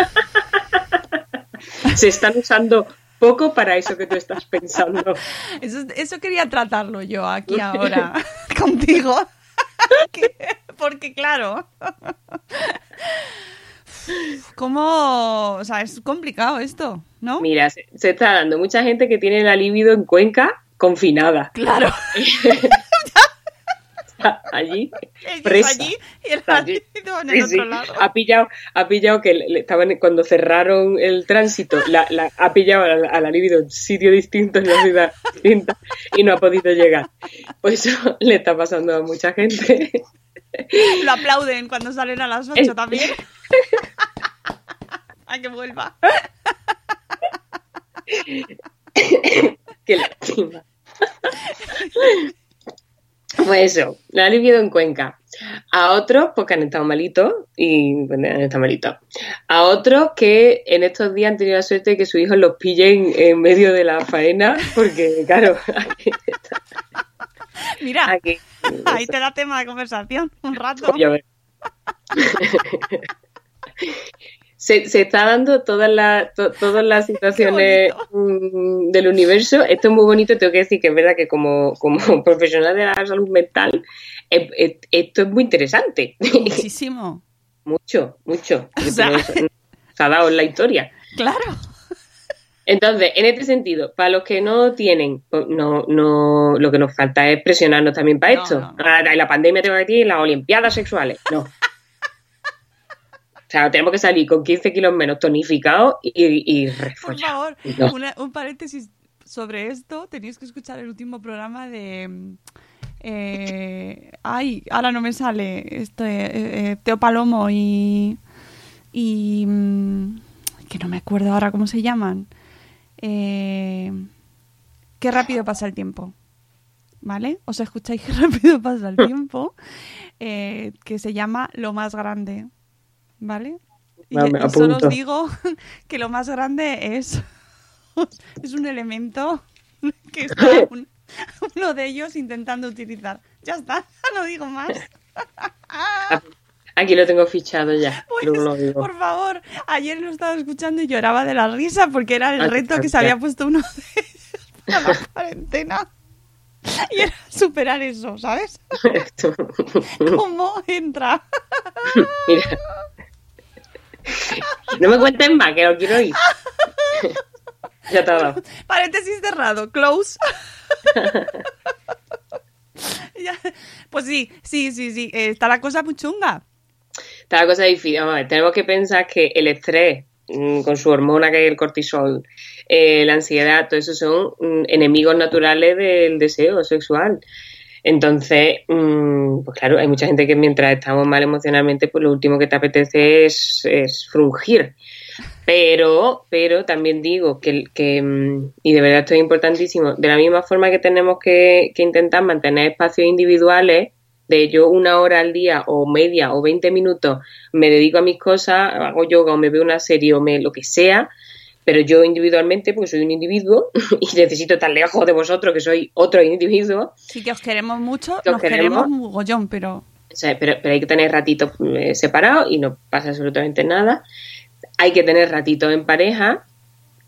S2: Se están usando poco para eso que tú estás pensando.
S1: eso, eso quería tratarlo yo aquí ahora contigo. Que- Porque claro, ¿cómo? O sea, es complicado esto, ¿no?
S2: Mira, se, se está dando mucha gente que tiene la libido en Cuenca confinada.
S1: Claro.
S2: allí presa.
S1: allí y el
S2: Allí.
S1: en
S2: Sí,
S1: el
S2: sí.
S1: otro lado.
S2: Ha pillado, ha pillado que le- le estaban cuando cerraron el tránsito, la, la- ha pillado a la, a la libido en sitio distinto en la ciudad distinta y no ha podido llegar. Pues eso le está pasando a mucha gente.
S1: Lo aplauden cuando salen a las 8 también. A que vuelva.
S2: Qué lástima. Pues eso, la ha vivido en Cuenca. A otros, porque han estado malitos y bueno, han estado malitos. A otros que en estos días han tenido la suerte de que sus hijos los pillen en medio de la faena, porque claro, aquí,
S1: Mira,
S2: aquí
S1: ahí te da tema de conversación un rato.
S2: Se, se está dando todas las to- todas las situaciones mm, del universo. Esto es muy bonito. Tengo que decir que es verdad que como, como profesional de la salud mental, eh, eh, esto es muy interesante.
S1: Muchísimo.
S2: mucho, mucho.
S1: O sea-
S2: ha dado en la historia.
S1: Claro.
S2: Entonces, en este sentido, para los que no tienen, no, no, lo que nos falta es presionarnos también para
S1: No,
S2: esto.
S1: no, no.
S2: Ah, la pandemia tengo que decir las olimpiadas sexuales. No. O sea, tenemos que salir con 15 kilos menos tonificados y, y
S1: Por favor,
S2: No.
S1: una- un paréntesis sobre esto. Tenéis que escuchar el último programa de. eh, ay, ahora no me sale. Este, eh, Teo Palomo y. Y. mm, que no me acuerdo ahora cómo se llaman. Eh, qué rápido pasa el tiempo. ¿Vale? Os escucháis qué rápido pasa el tiempo. eh, que se llama Lo más grande. ¿Vale? Y, solo os digo que lo más grande es, es un elemento que está un- uno de ellos intentando utilizar. Ya está, no digo más.
S2: Aquí lo tengo fichado ya.
S1: Pues,
S2: lo
S1: por favor, ayer lo estaba escuchando y lloraba de la risa porque era el
S2: Ah,
S1: reto que se había puesto uno de ellos para la cuarentena. Y era superar eso, ¿sabes? ¿Cómo entra?
S2: Mira. No me cuentes más, que lo quiero oír. Ya te dado.
S1: Paréntesis cerrado, close. Ya, Pues sí, sí, sí, sí. eh, está la cosa muy chunga.
S2: Está la cosa difícil. Vamos a ver, tenemos que pensar que el estrés, mm, con su hormona que es el cortisol, eh, la ansiedad, todo eso son mm, enemigos naturales del deseo sexual. Entonces, mm, pues claro, hay mucha gente que mientras estamos mal emocionalmente, pues lo último que te apetece es, es frungir. Pero, pero también digo que, que, mm, y de verdad esto es importantísimo, de la misma forma que tenemos que, que intentar mantener espacios individuales, de yo una hora al día o media o 20 minutos me dedico a mis cosas, hago yoga o me veo una serie o me lo que sea, pero yo individualmente, porque soy un individuo y necesito estar lejos de vosotros, que soy otro individuo,
S1: Sí que os queremos mucho,
S2: Os
S1: nos
S2: queremos.
S1: queremos mogollón, pero
S2: o sea, pero, pero hay que tener ratitos eh, separados y no pasa absolutamente nada. Hay que tener ratitos en pareja,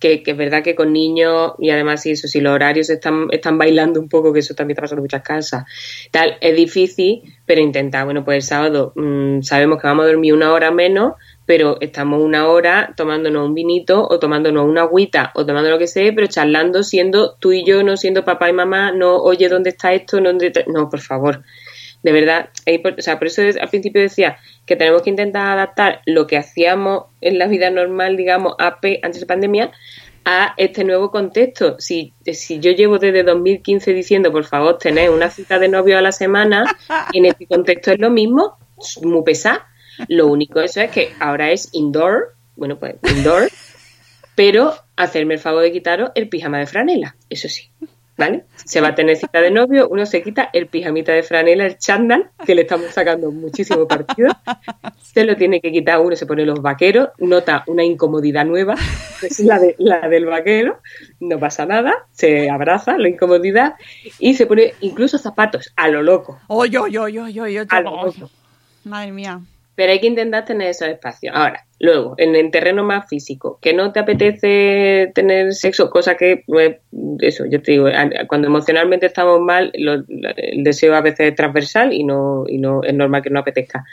S2: que, que es verdad que con niños y además si eso, si los horarios están, están bailando un poco, que eso también está pasando en muchas casas, tal, es difícil, pero intentar, bueno, pues el sábado mm, sabemos que vamos a dormir una hora menos, pero estamos una hora tomándonos un vinito o tomándonos una agüita o tomando lo que sea, pero charlando siendo tú y yo, no siendo papá y mamá, no, oye, ¿dónde está esto? No, ¿dónde está-?". no por favor. De verdad, o sea, por eso es- al principio decía que tenemos que intentar adaptar lo que hacíamos en la vida normal, digamos, AP antes de pandemia, a este nuevo contexto. Si, si yo llevo desde 2015 diciendo, por favor, tener una cita de novio a la semana, en este contexto es lo mismo, es muy pesado. Lo único eso es que ahora es indoor, bueno, pues indoor, pero hacerme el favor de quitaros el pijama de franela, eso sí. ¿Vale? Se va a tener cita de novio, uno se quita el pijamita de franela, el chándal, que le estamos sacando muchísimo partido. Se lo tiene que quitar uno, se pone los vaqueros, nota una incomodidad nueva, que es la, de, la del vaquero, no pasa nada, se abraza la incomodidad y se pone incluso zapatos a lo loco.
S1: Oye, oye, oye, oye, oye. Madre mía.
S2: Pero hay que intentar tener esos espacios. Ahora, luego, en el terreno más físico, que no te apetece tener sexo, cosa que, pues, eso, yo te digo, cuando emocionalmente estamos mal, lo- el deseo a veces es transversal y no, y no es normal que no apetezca.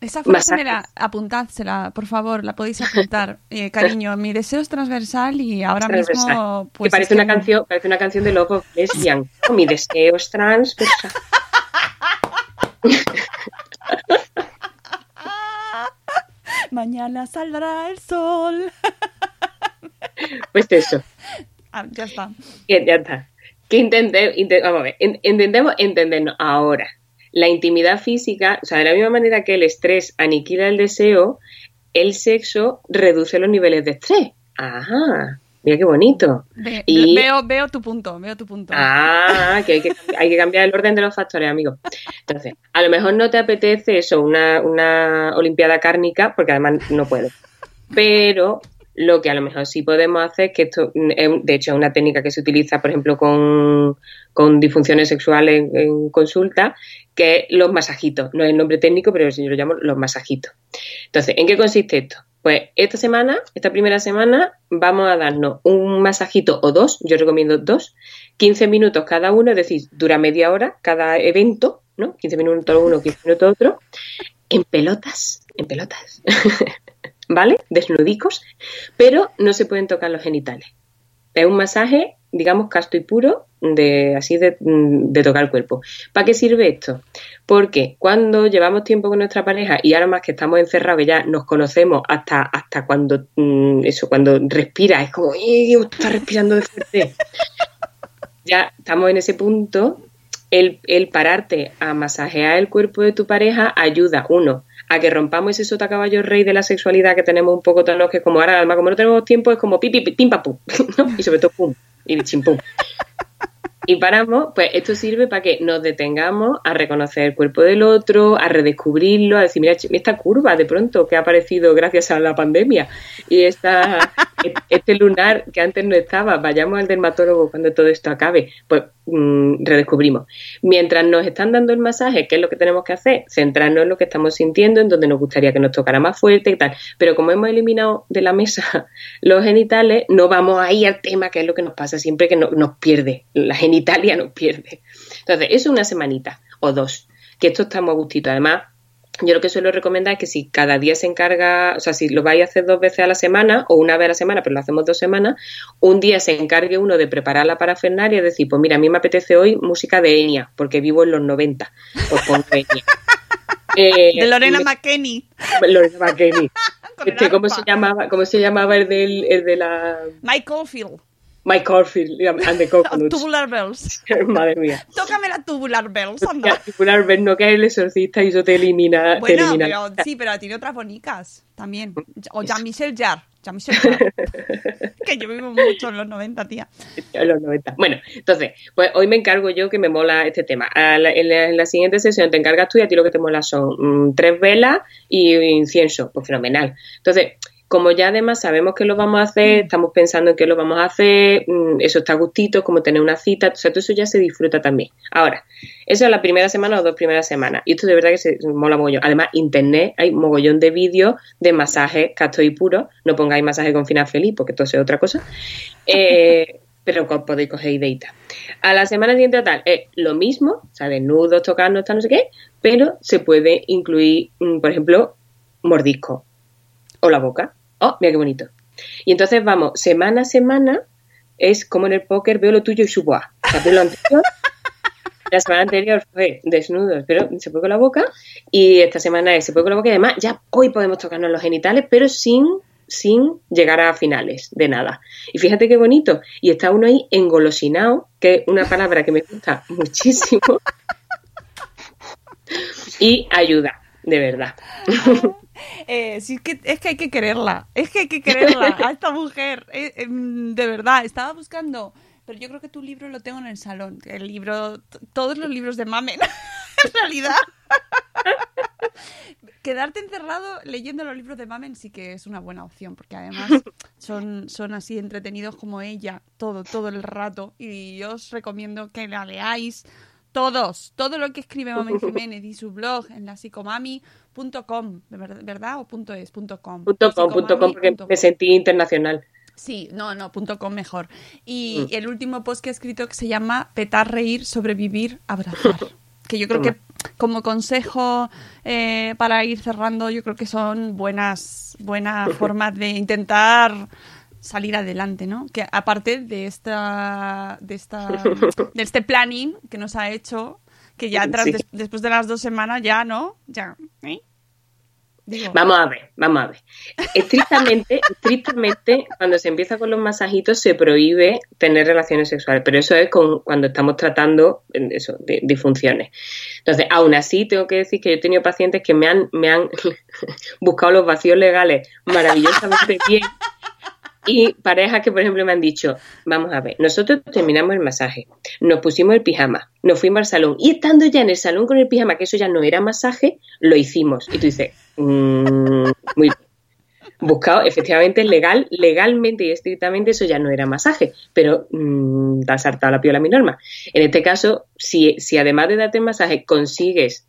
S1: Esa frase me la apuntádsela, por favor, la podéis apuntar. Eh, cariño, mi deseo es transversal y ahora
S2: Transversal.
S1: mismo pues
S2: que parece
S1: que
S2: una canción, parece una canción de Love of Lesbian. Mi deseo es transversal.
S1: Mañana saldrá el sol.
S2: Pues eso.
S1: Ah, ya está.
S2: Que ya está. Que vamos a ver, intentemos entendernos ahora. La intimidad física, o sea, de la misma manera que el estrés aniquila el deseo, el sexo reduce los niveles de estrés. Ajá, mira qué bonito.
S1: Ve-
S2: Y-
S1: veo, veo tu punto, veo tu punto.
S2: Ah, que hay, que hay que cambiar el orden de los factores, amigo. Entonces, a lo mejor no te apetece eso, una, una olimpiada cárnica, porque además no puedes. Pero lo que a lo mejor sí podemos hacer, que esto, de hecho, es una técnica que se utiliza, por ejemplo, con, con disfunciones sexuales en, en consulta, que es los masajitos. No es el nombre técnico, pero yo lo llamo los masajitos. Entonces, ¿en qué consiste esto? Pues esta semana, esta primera semana, vamos a darnos un masajito o dos, yo recomiendo dos, 15 minutos cada uno, es decir, dura media hora cada evento, ¿no? 15 minutos uno, 15 minutos otro, en pelotas, en pelotas, ¿vale? Desnudicos, pero no se pueden tocar los genitales. Es un masaje, digamos, casto y puro, de así de, de tocar el cuerpo. ¿Para qué sirve esto? Porque cuando llevamos tiempo con nuestra pareja y ahora más que estamos encerrados, que ya nos conocemos hasta, hasta cuando mm, eso, cuando respira, es como, ¡ay, Dios, está respirando de fuerte! ya estamos en ese punto, el, el pararte a masajear el cuerpo de tu pareja ayuda, uno, a que rompamos ese sota caballo rey de la sexualidad que tenemos un poco todos que como ahora, además, como no tenemos tiempo, es como pi, pi, pi, pim, pa, pum, ¿no? y sobre todo pum, y chim, pum. Y paramos, pues esto sirve para que nos detengamos a reconocer el cuerpo del otro, a redescubrirlo, a decir, mira, esta curva de pronto que ha aparecido gracias a la pandemia y esta, este lunar que antes no estaba, vayamos al dermatólogo cuando todo esto acabe, pues mm, redescubrimos. Mientras nos están dando el masaje, ¿qué es lo que tenemos que hacer? Centrarnos en lo que estamos sintiendo, en donde nos gustaría que nos tocara más fuerte y tal. Pero como hemos eliminado de la mesa los genitales, no vamos ahí al tema, que es lo que nos pasa siempre que no- nos pierde. La genitalia nos pierde. Entonces, eso una semanita o dos, que esto estamos a gustito. Además, yo lo que suelo recomendar es que si cada día se encarga, o sea, si lo vais a hacer dos veces a la semana o una vez a la semana, pero lo hacemos dos semanas, un día se encargue uno de preparar la parafernalia y decir, pues mira, a mí me apetece hoy música de Enya, porque vivo en los 90, pues pongo Enya. Eh,
S1: De Lorena McKenney.
S2: Lorena
S1: el
S2: Este, ¿cómo se llamaba? ¿Cómo se llamaba el del el de la
S1: Mike Caulfield.
S2: Mike Caulfield and the Coconuts?
S1: Tubular Bells.
S2: Madre mía.
S1: Tócame la Tubular Bells, anda.
S2: Particular ver no que es el exorcista y eso te elimina, te
S1: Bueno,
S2: elimina.
S1: pero sí, pero tiene otras bonicas también. O Jean-Michel Jarre. Jean-Michel Jarre. que yo vivo mucho en los 90, tía.
S2: en los 90. Bueno, entonces, pues hoy me encargo yo que me mola este tema. A la- en, la, en la siguiente sesión te encargas tú y a ti lo que te mola son mm, tres velas y incienso. Pues fenomenal. Entonces, como ya además sabemos que lo vamos a hacer, estamos pensando en qué lo vamos a hacer, mm, eso está a gustito, como tener una cita, o sea, todo eso ya se disfruta también. Ahora, eso es la primera semana o dos primeras semanas. Y esto de verdad que se mola mogollón. Además, internet, hay mogollón de vídeos de masajes castos y puros. No pongáis masaje con final feliz, porque esto es otra cosa. Eh, pero podéis coger ideitas. A la semana siguiente tal, es lo mismo, o sea, desnudos, tocarnos, tal, no sé qué, pero se puede incluir, mm, por ejemplo, mordisco o la boca. Oh, mira qué bonito. Y entonces vamos, semana a semana, es como en el póker, veo lo tuyo y subo a. Lo anterior, la semana anterior fue desnudos, pero se puede con la boca. Y esta semana es se puede con la boca. Y además, ya hoy podemos tocarnos los genitales, pero sin, sin llegar a finales de nada. Y fíjate qué bonito. Y está uno ahí engolosinado, que es una palabra que me gusta muchísimo. y ayuda, de verdad.
S1: Eh, sí, es que, es que hay que quererla. Es que hay que quererla a esta mujer. Eh, em, de verdad, estaba buscando. Pero yo creo que tu libro lo tengo en el salón. El libro, todos los libros de Mamen, en realidad. Quedarte encerrado leyendo los libros de Mamen sí que es una buena opción, porque además son, son así entretenidos como ella, todo, todo el rato. Y yo os recomiendo que la leáis todos, todo lo que escribe Mamen Jiménez y su blog en la psicomami.com, ¿de ver- ¿verdad? ¿O punto es? Punto com.
S2: Punto com, punto com, porque me sentí internacional.
S1: Sí, no, no, punto com mejor. Y
S2: Mm.
S1: el último post que he escrito que se llama Petar, reír, sobrevivir, abrazar. Que yo creo que como consejo eh, para ir cerrando, yo creo que son buenas, buenas formas de intentar salir adelante, ¿no? Que aparte de esta, de esta, de este planning que nos ha hecho, que ya tras-
S2: Sí.
S1: des- después de las dos semanas ya, ¿no? Ya, ¿eh? Digo,
S2: Vamos a ver, vamos a ver. Estrictamente, estrictamente, cuando se empieza con los masajitos se prohíbe tener relaciones sexuales, pero eso es con, cuando estamos tratando eso, de disfunciones. Entonces, aún así, tengo que decir que yo he tenido pacientes que me han, me han buscado los vacíos legales maravillosamente bien y parejas que, por ejemplo, me han dicho, vamos a ver, nosotros terminamos el masaje, nos pusimos el pijama, nos fuimos al salón y estando ya en el salón con el pijama, que eso ya no era masaje, lo hicimos. Y tú dices, "Mm, muy bien. Buscado, efectivamente, legal, legalmente y estrictamente eso ya no era masaje, pero mm, te has saltado la piola a mi norma. En este caso, si, si además de darte masaje consigues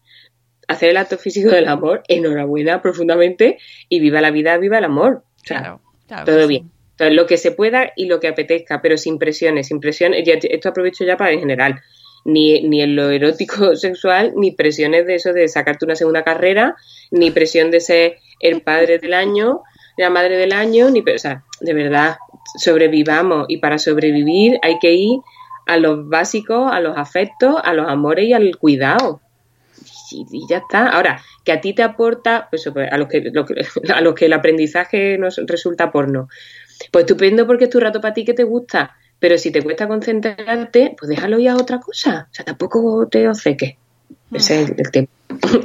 S2: hacer el acto físico del amor, enhorabuena profundamente y viva la vida, viva el amor. O sea,
S1: claro, claro
S2: todo
S1: sí.
S2: bien. Lo que se pueda y lo que apetezca, pero sin presiones, sin presiones. Esto aprovecho ya para en general. Ni, ni en lo erótico sexual, ni presiones de eso de sacarte una segunda carrera, ni presión de ser el padre del año, la madre del año, ni, o sea, de verdad, sobrevivamos. Y para sobrevivir hay que ir a los básicos, a los afectos, a los amores y al cuidado. Y, ya está. Ahora, que a ti te aporta, pues, pues, a, los lo que- a los que el aprendizaje nos resulta porno, pues estupendo porque es tu rato para ti que te gusta. Pero si te cuesta concentrarte, pues déjalo ir a otra cosa. O sea, tampoco te obceques. Ese es el, tema,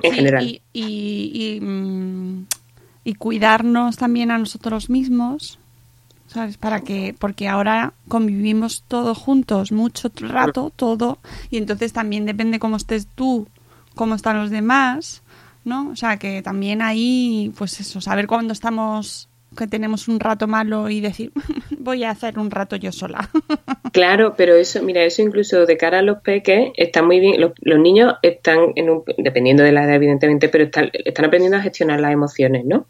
S2: en general.
S1: Y, y, y, mm, y cuidarnos también a nosotros mismos, ¿sabes? Para que, porque ahora convivimos todos juntos mucho rato, todo, y entonces también depende cómo estés tú, cómo están los demás, ¿no? O sea, que también ahí, pues eso, saber cuándo estamos, que tenemos un rato malo y decir, voy a hacer un rato yo sola.
S2: Claro, pero eso, mira, eso incluso de cara a los peques está muy bien. Los, los niños están, en un, dependiendo de la edad, evidentemente, pero están, están aprendiendo a gestionar las emociones, ¿no?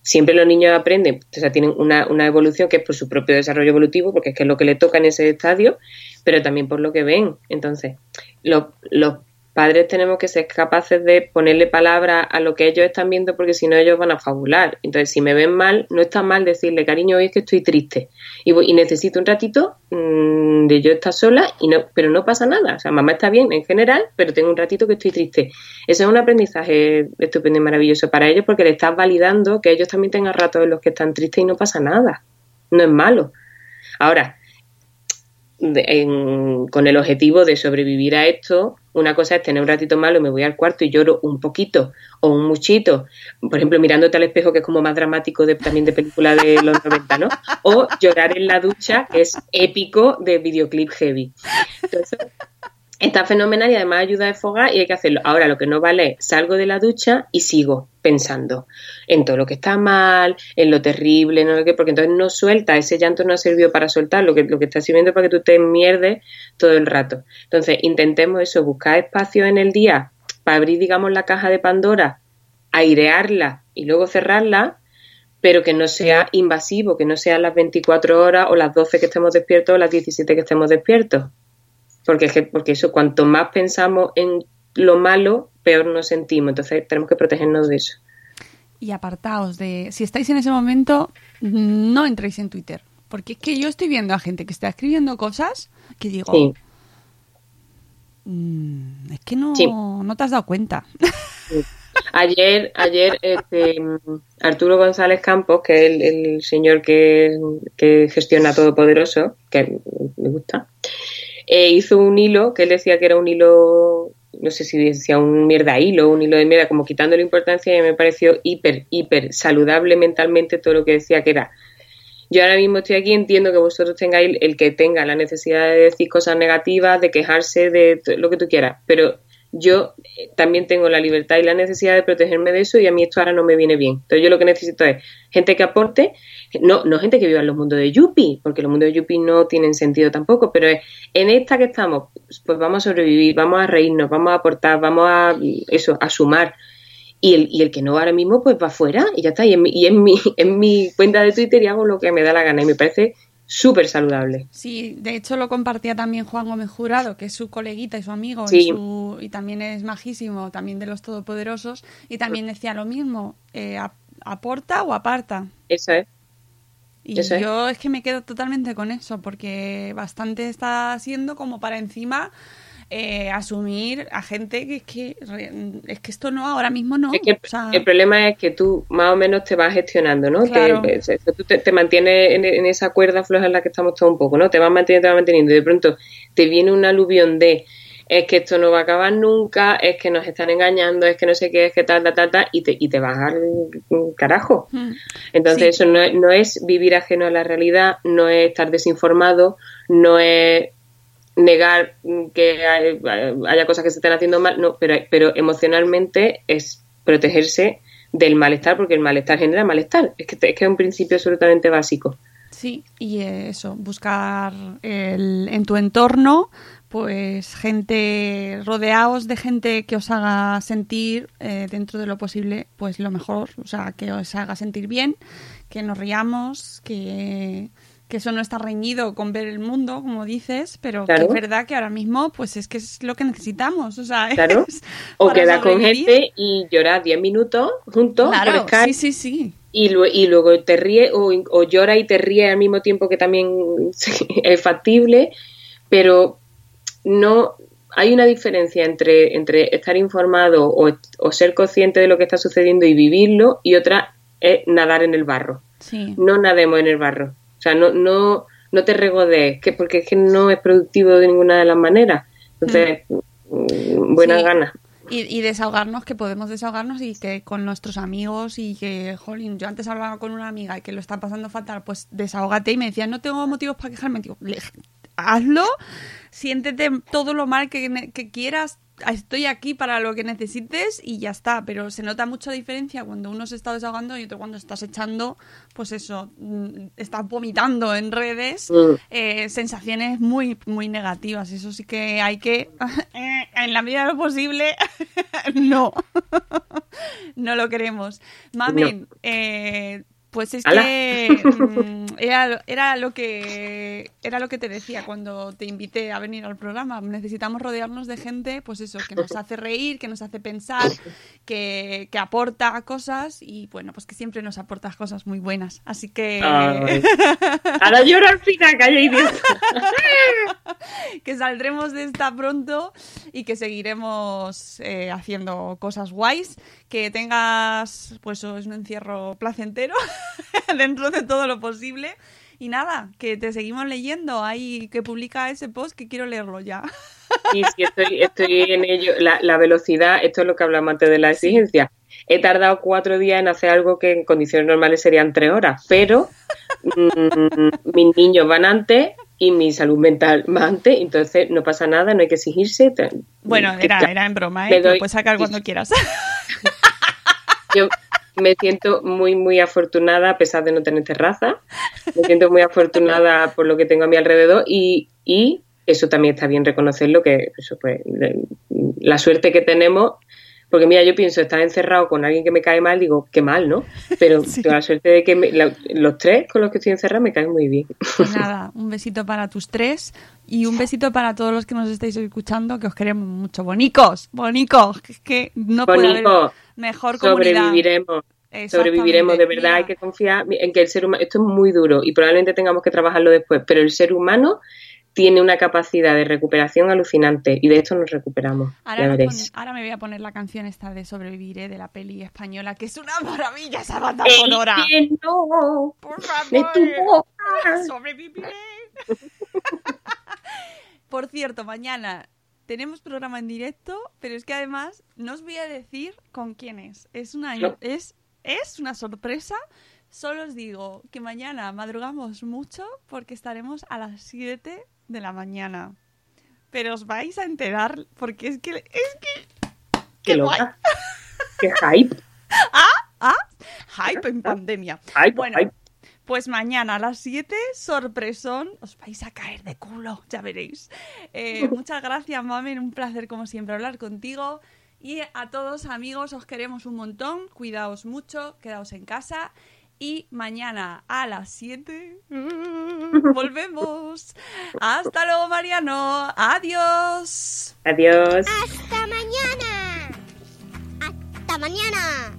S2: Siempre los niños aprenden, o sea, tienen una, una evolución que es por su propio desarrollo evolutivo, porque es que es lo que le toca en ese estadio, pero también por lo que ven. Entonces, los, los padres tenemos que ser capaces de ponerle palabra a lo que ellos están viendo porque si no ellos van a fabular. Entonces, si me ven mal, no está mal decirle, cariño, hoy es que estoy triste y, voy- y necesito un ratito mm, de yo estar sola, y no, pero no pasa nada. O sea, mamá está bien en general, pero tengo un ratito que estoy triste. Eso es un aprendizaje estupendo y maravilloso para ellos porque le estás validando que ellos también tengan ratos en los que están tristes y no pasa nada. No es malo. Ahora, en- con el objetivo de sobrevivir a esto, una cosa es tener un ratito malo me voy al cuarto y lloro un poquito o un muchito, por ejemplo, mirándote al espejo, que es como más dramático de, también de película de los 90, ¿no? O llorar en la ducha, que es épico de videoclip heavy. Entonces, Está fenomenal y además ayuda a desfogar y hay que hacerlo. Ahora lo que no vale es salgo de la ducha y sigo pensando en todo lo que está mal, en lo terrible, no lo que, porque entonces no suelta, ese llanto no ha servido para soltar, lo que, lo que está sirviendo es para que tú te mierdes todo el rato. Entonces intentemos eso, buscar espacio en el día para abrir, digamos, la caja de Pandora, airearla y luego cerrarla, pero que no sea invasivo, que no sean las 24 horas o las 12 que estemos despiertos o las 17 que estemos despiertos. Porque, porque eso, cuanto más pensamos en lo malo, peor nos sentimos. Entonces tenemos que protegernos de eso.
S1: Y apartaos de. Si estáis en ese momento, no entréis en Twitter. Porque es que yo estoy viendo a gente que está escribiendo cosas que digo.
S2: Sí.
S1: "Mm, es que no,
S2: Sí.
S1: no te has dado cuenta.
S2: Ayer, ayer este, Arturo González Campos, que es el, el señor que, que gestiona Todopoderoso, que me gusta, eh, hizo un hilo que él decía que era un hilo, no sé si decía un mierda hilo, un hilo de mierda, como quitándole importancia y me pareció hiper, hiper saludable mentalmente todo lo que decía que era. Yo ahora mismo estoy aquí, entiendo que vosotros tengáis el que tenga la necesidad de decir cosas negativas, de quejarse, de lo que tú quieras, pero yo eh, también tengo la libertad y la necesidad de protegerme de eso y a mí esto ahora no me viene bien. Entonces yo lo que necesito es gente que aporte, no, no gente que viva en los mundos de Yuppie, porque los mundos de Yuppie no tienen sentido tampoco, pero es, en esta que estamos, pues vamos a sobrevivir, vamos a reírnos, vamos a aportar, vamos a eso, a sumar. Y el, y el que no ahora mismo, pues va fuera y ya está. Y en, mi, y en, mi, en mi cuenta de Twitter y hago lo que me da la gana y me parece súper saludable.
S1: Sí, de hecho lo compartía también Juan Gómez Jurado, que es su coleguita y su amigo, y, su- y también es majísimo, también de los todopoderosos, y también decía lo mismo, eh, ap- aporta o aparta.
S2: Eso es.
S1: Y
S2: Eso es.
S1: yo es que me quedo totalmente con eso, porque bastante está siendo como para encima eh, asumir a gente que es que es que esto no, ahora mismo no.
S2: Es que el,
S1: o sea,
S2: el problema es que tú más o menos te vas gestionando, ¿no?
S1: Claro.
S2: Que tú te, te mantienes en, en esa cuerda floja en la que estamos todos un poco, ¿no? Te vas manteniendo, te vas manteniendo y de pronto te viene un aluvión de es que esto no va a acabar nunca, es que nos están engañando, es que no sé qué, es que tal, tal, tal, tal, y te, y te vas al carajo.
S1: mm,
S2: Entonces
S1: Sí.
S2: eso no no es vivir ajeno a la realidad, no es estar desinformado, no es negar que hay- haya cosas que se están haciendo mal, no, pero, pero emocionalmente es protegerse del malestar, porque el malestar genera malestar. Es que, es que es un principio absolutamente básico.
S1: Sí, y eh, eso, buscar el- en tu entorno, pues gente, rodeaos de gente que os haga sentir eh, dentro de lo posible, pues lo mejor, o sea, que os haga sentir bien, que nos riamos, que, que eso no está reñido con ver el mundo, como dices, pero que es verdad que ahora mismo, pues es que es lo que necesitamos, o sea,
S2: Claro.
S1: es
S2: O
S1: para
S2: quedas con gente y lloras 10 minutos juntos
S1: Claro,
S2: por Skype,
S1: sí, sí, sí.
S2: y, lue- y luego te ríes o, o llora y te ríes al mismo tiempo que también es factible, pero no hay una diferencia entre, entre estar informado o, o ser consciente de lo que está sucediendo y vivirlo y otra es nadar en el barro.
S1: Sí.
S2: No nademos en el barro. Sea, no, no, no te regodees, que, porque es que no es productivo de ninguna de las maneras. Entonces, mm, buenas
S1: Sí.
S2: ganas.
S1: Y, y desahogarnos, que podemos desahogarnos y que con nuestros amigos y que, jolín, yo antes hablaba con una amiga y que lo está pasando fatal, pues desahógate y me decía, no tengo motivos para quejarme. Digo, "Le- hazlo, siéntete todo lo mal que, que quieras, estoy aquí para lo que necesites y ya está. Pero se nota mucha diferencia cuando uno se está desahogando y otro cuando estás echando, pues eso, mm, estás vomitando en redes
S2: Mm.
S1: eh, sensaciones muy, muy negativas. Eso sí que hay que, en la medida de lo posible, no. no lo queremos. Mamen, eh, Pues es
S2: ¡Hala!
S1: que mm, era, era lo que era lo que te decía cuando te invité a venir al programa. Necesitamos rodearnos de gente, pues eso, que nos hace reír, que nos hace pensar, que, que aporta cosas y bueno, pues que siempre nos aportas cosas muy buenas. Así que
S2: Ay. Ahora lloro al final, calla idiota.
S1: que saldremos de esta pronto y que seguiremos eh, haciendo cosas guays. Que tengas, pues, es un encierro placentero dentro de todo lo posible. Y nada, que te seguimos leyendo. Ahí que publica ese post que quiero leerlo ya.
S2: Sí, sí, estoy, estoy en ello. La, la velocidad, esto es lo que hablamos antes de la exigencia. He tardado cuatro días en hacer algo que en condiciones normales serían tres horas, pero mm, mis niños van antes y mi salud mental va antes, entonces no pasa nada, no hay que exigirse.
S1: Bueno, era, era en broma, ¿eh? Te lo
S2: doy-
S1: puedes sacar cuando quieras.
S2: Yo me siento muy, muy afortunada a pesar de no tener terraza. Me siento muy afortunada por lo que tengo a mi alrededor y, y eso también está bien reconocerlo, que eso pues la suerte que tenemos. Porque mira, yo pienso estar encerrado con alguien que me cae mal, digo, qué mal, ¿no? Pero tengo la suerte de que me- la- los tres con los que estoy encerrado me caen muy bien.
S1: Pues nada, un besito para tus tres y un besito para todos los que nos estáis escuchando, que os queremos mucho. Bonicos, bonicos, que es que no puede haber mejor comunidad.
S2: sobreviviremos. Sobreviviremos, de verdad hay que confiar en que el ser humano, esto es muy duro y probablemente tengamos que trabajarlo después, pero el ser humano tiene una capacidad de recuperación alucinante y de esto nos recuperamos,
S1: Ahora, me ahora voy a poner la canción esta de Sobreviviré de la peli española, que es una maravilla esa banda
S2: El
S1: sonora.
S2: que no
S1: Por favor, sobreviviré. Por cierto, mañana tenemos programa en directo, pero es que además no os voy a decir con quién es. Es una,
S2: No.
S1: es, es una sorpresa. Solo os digo que mañana madrugamos mucho porque estaremos a las 7 de la mañana. Pero os vais a enterar porque es que es que
S2: Qué loca. Qué hype.
S1: ah, hype en pandemia.
S2: Hype,
S1: Bueno,
S2: hype.
S1: pues mañana a las 7, sorpresón, os vais a caer de culo, ya veréis. Eh, muchas gracias, Mamen, un placer como siempre hablar contigo. Y a todos amigos, os queremos un montón, cuidaos mucho, quedaos en casa. Y mañana a las 7 volvemos. Hasta luego, Mariano. Adiós.
S2: Adiós.
S5: ¡Hasta mañana! ¡Hasta mañana!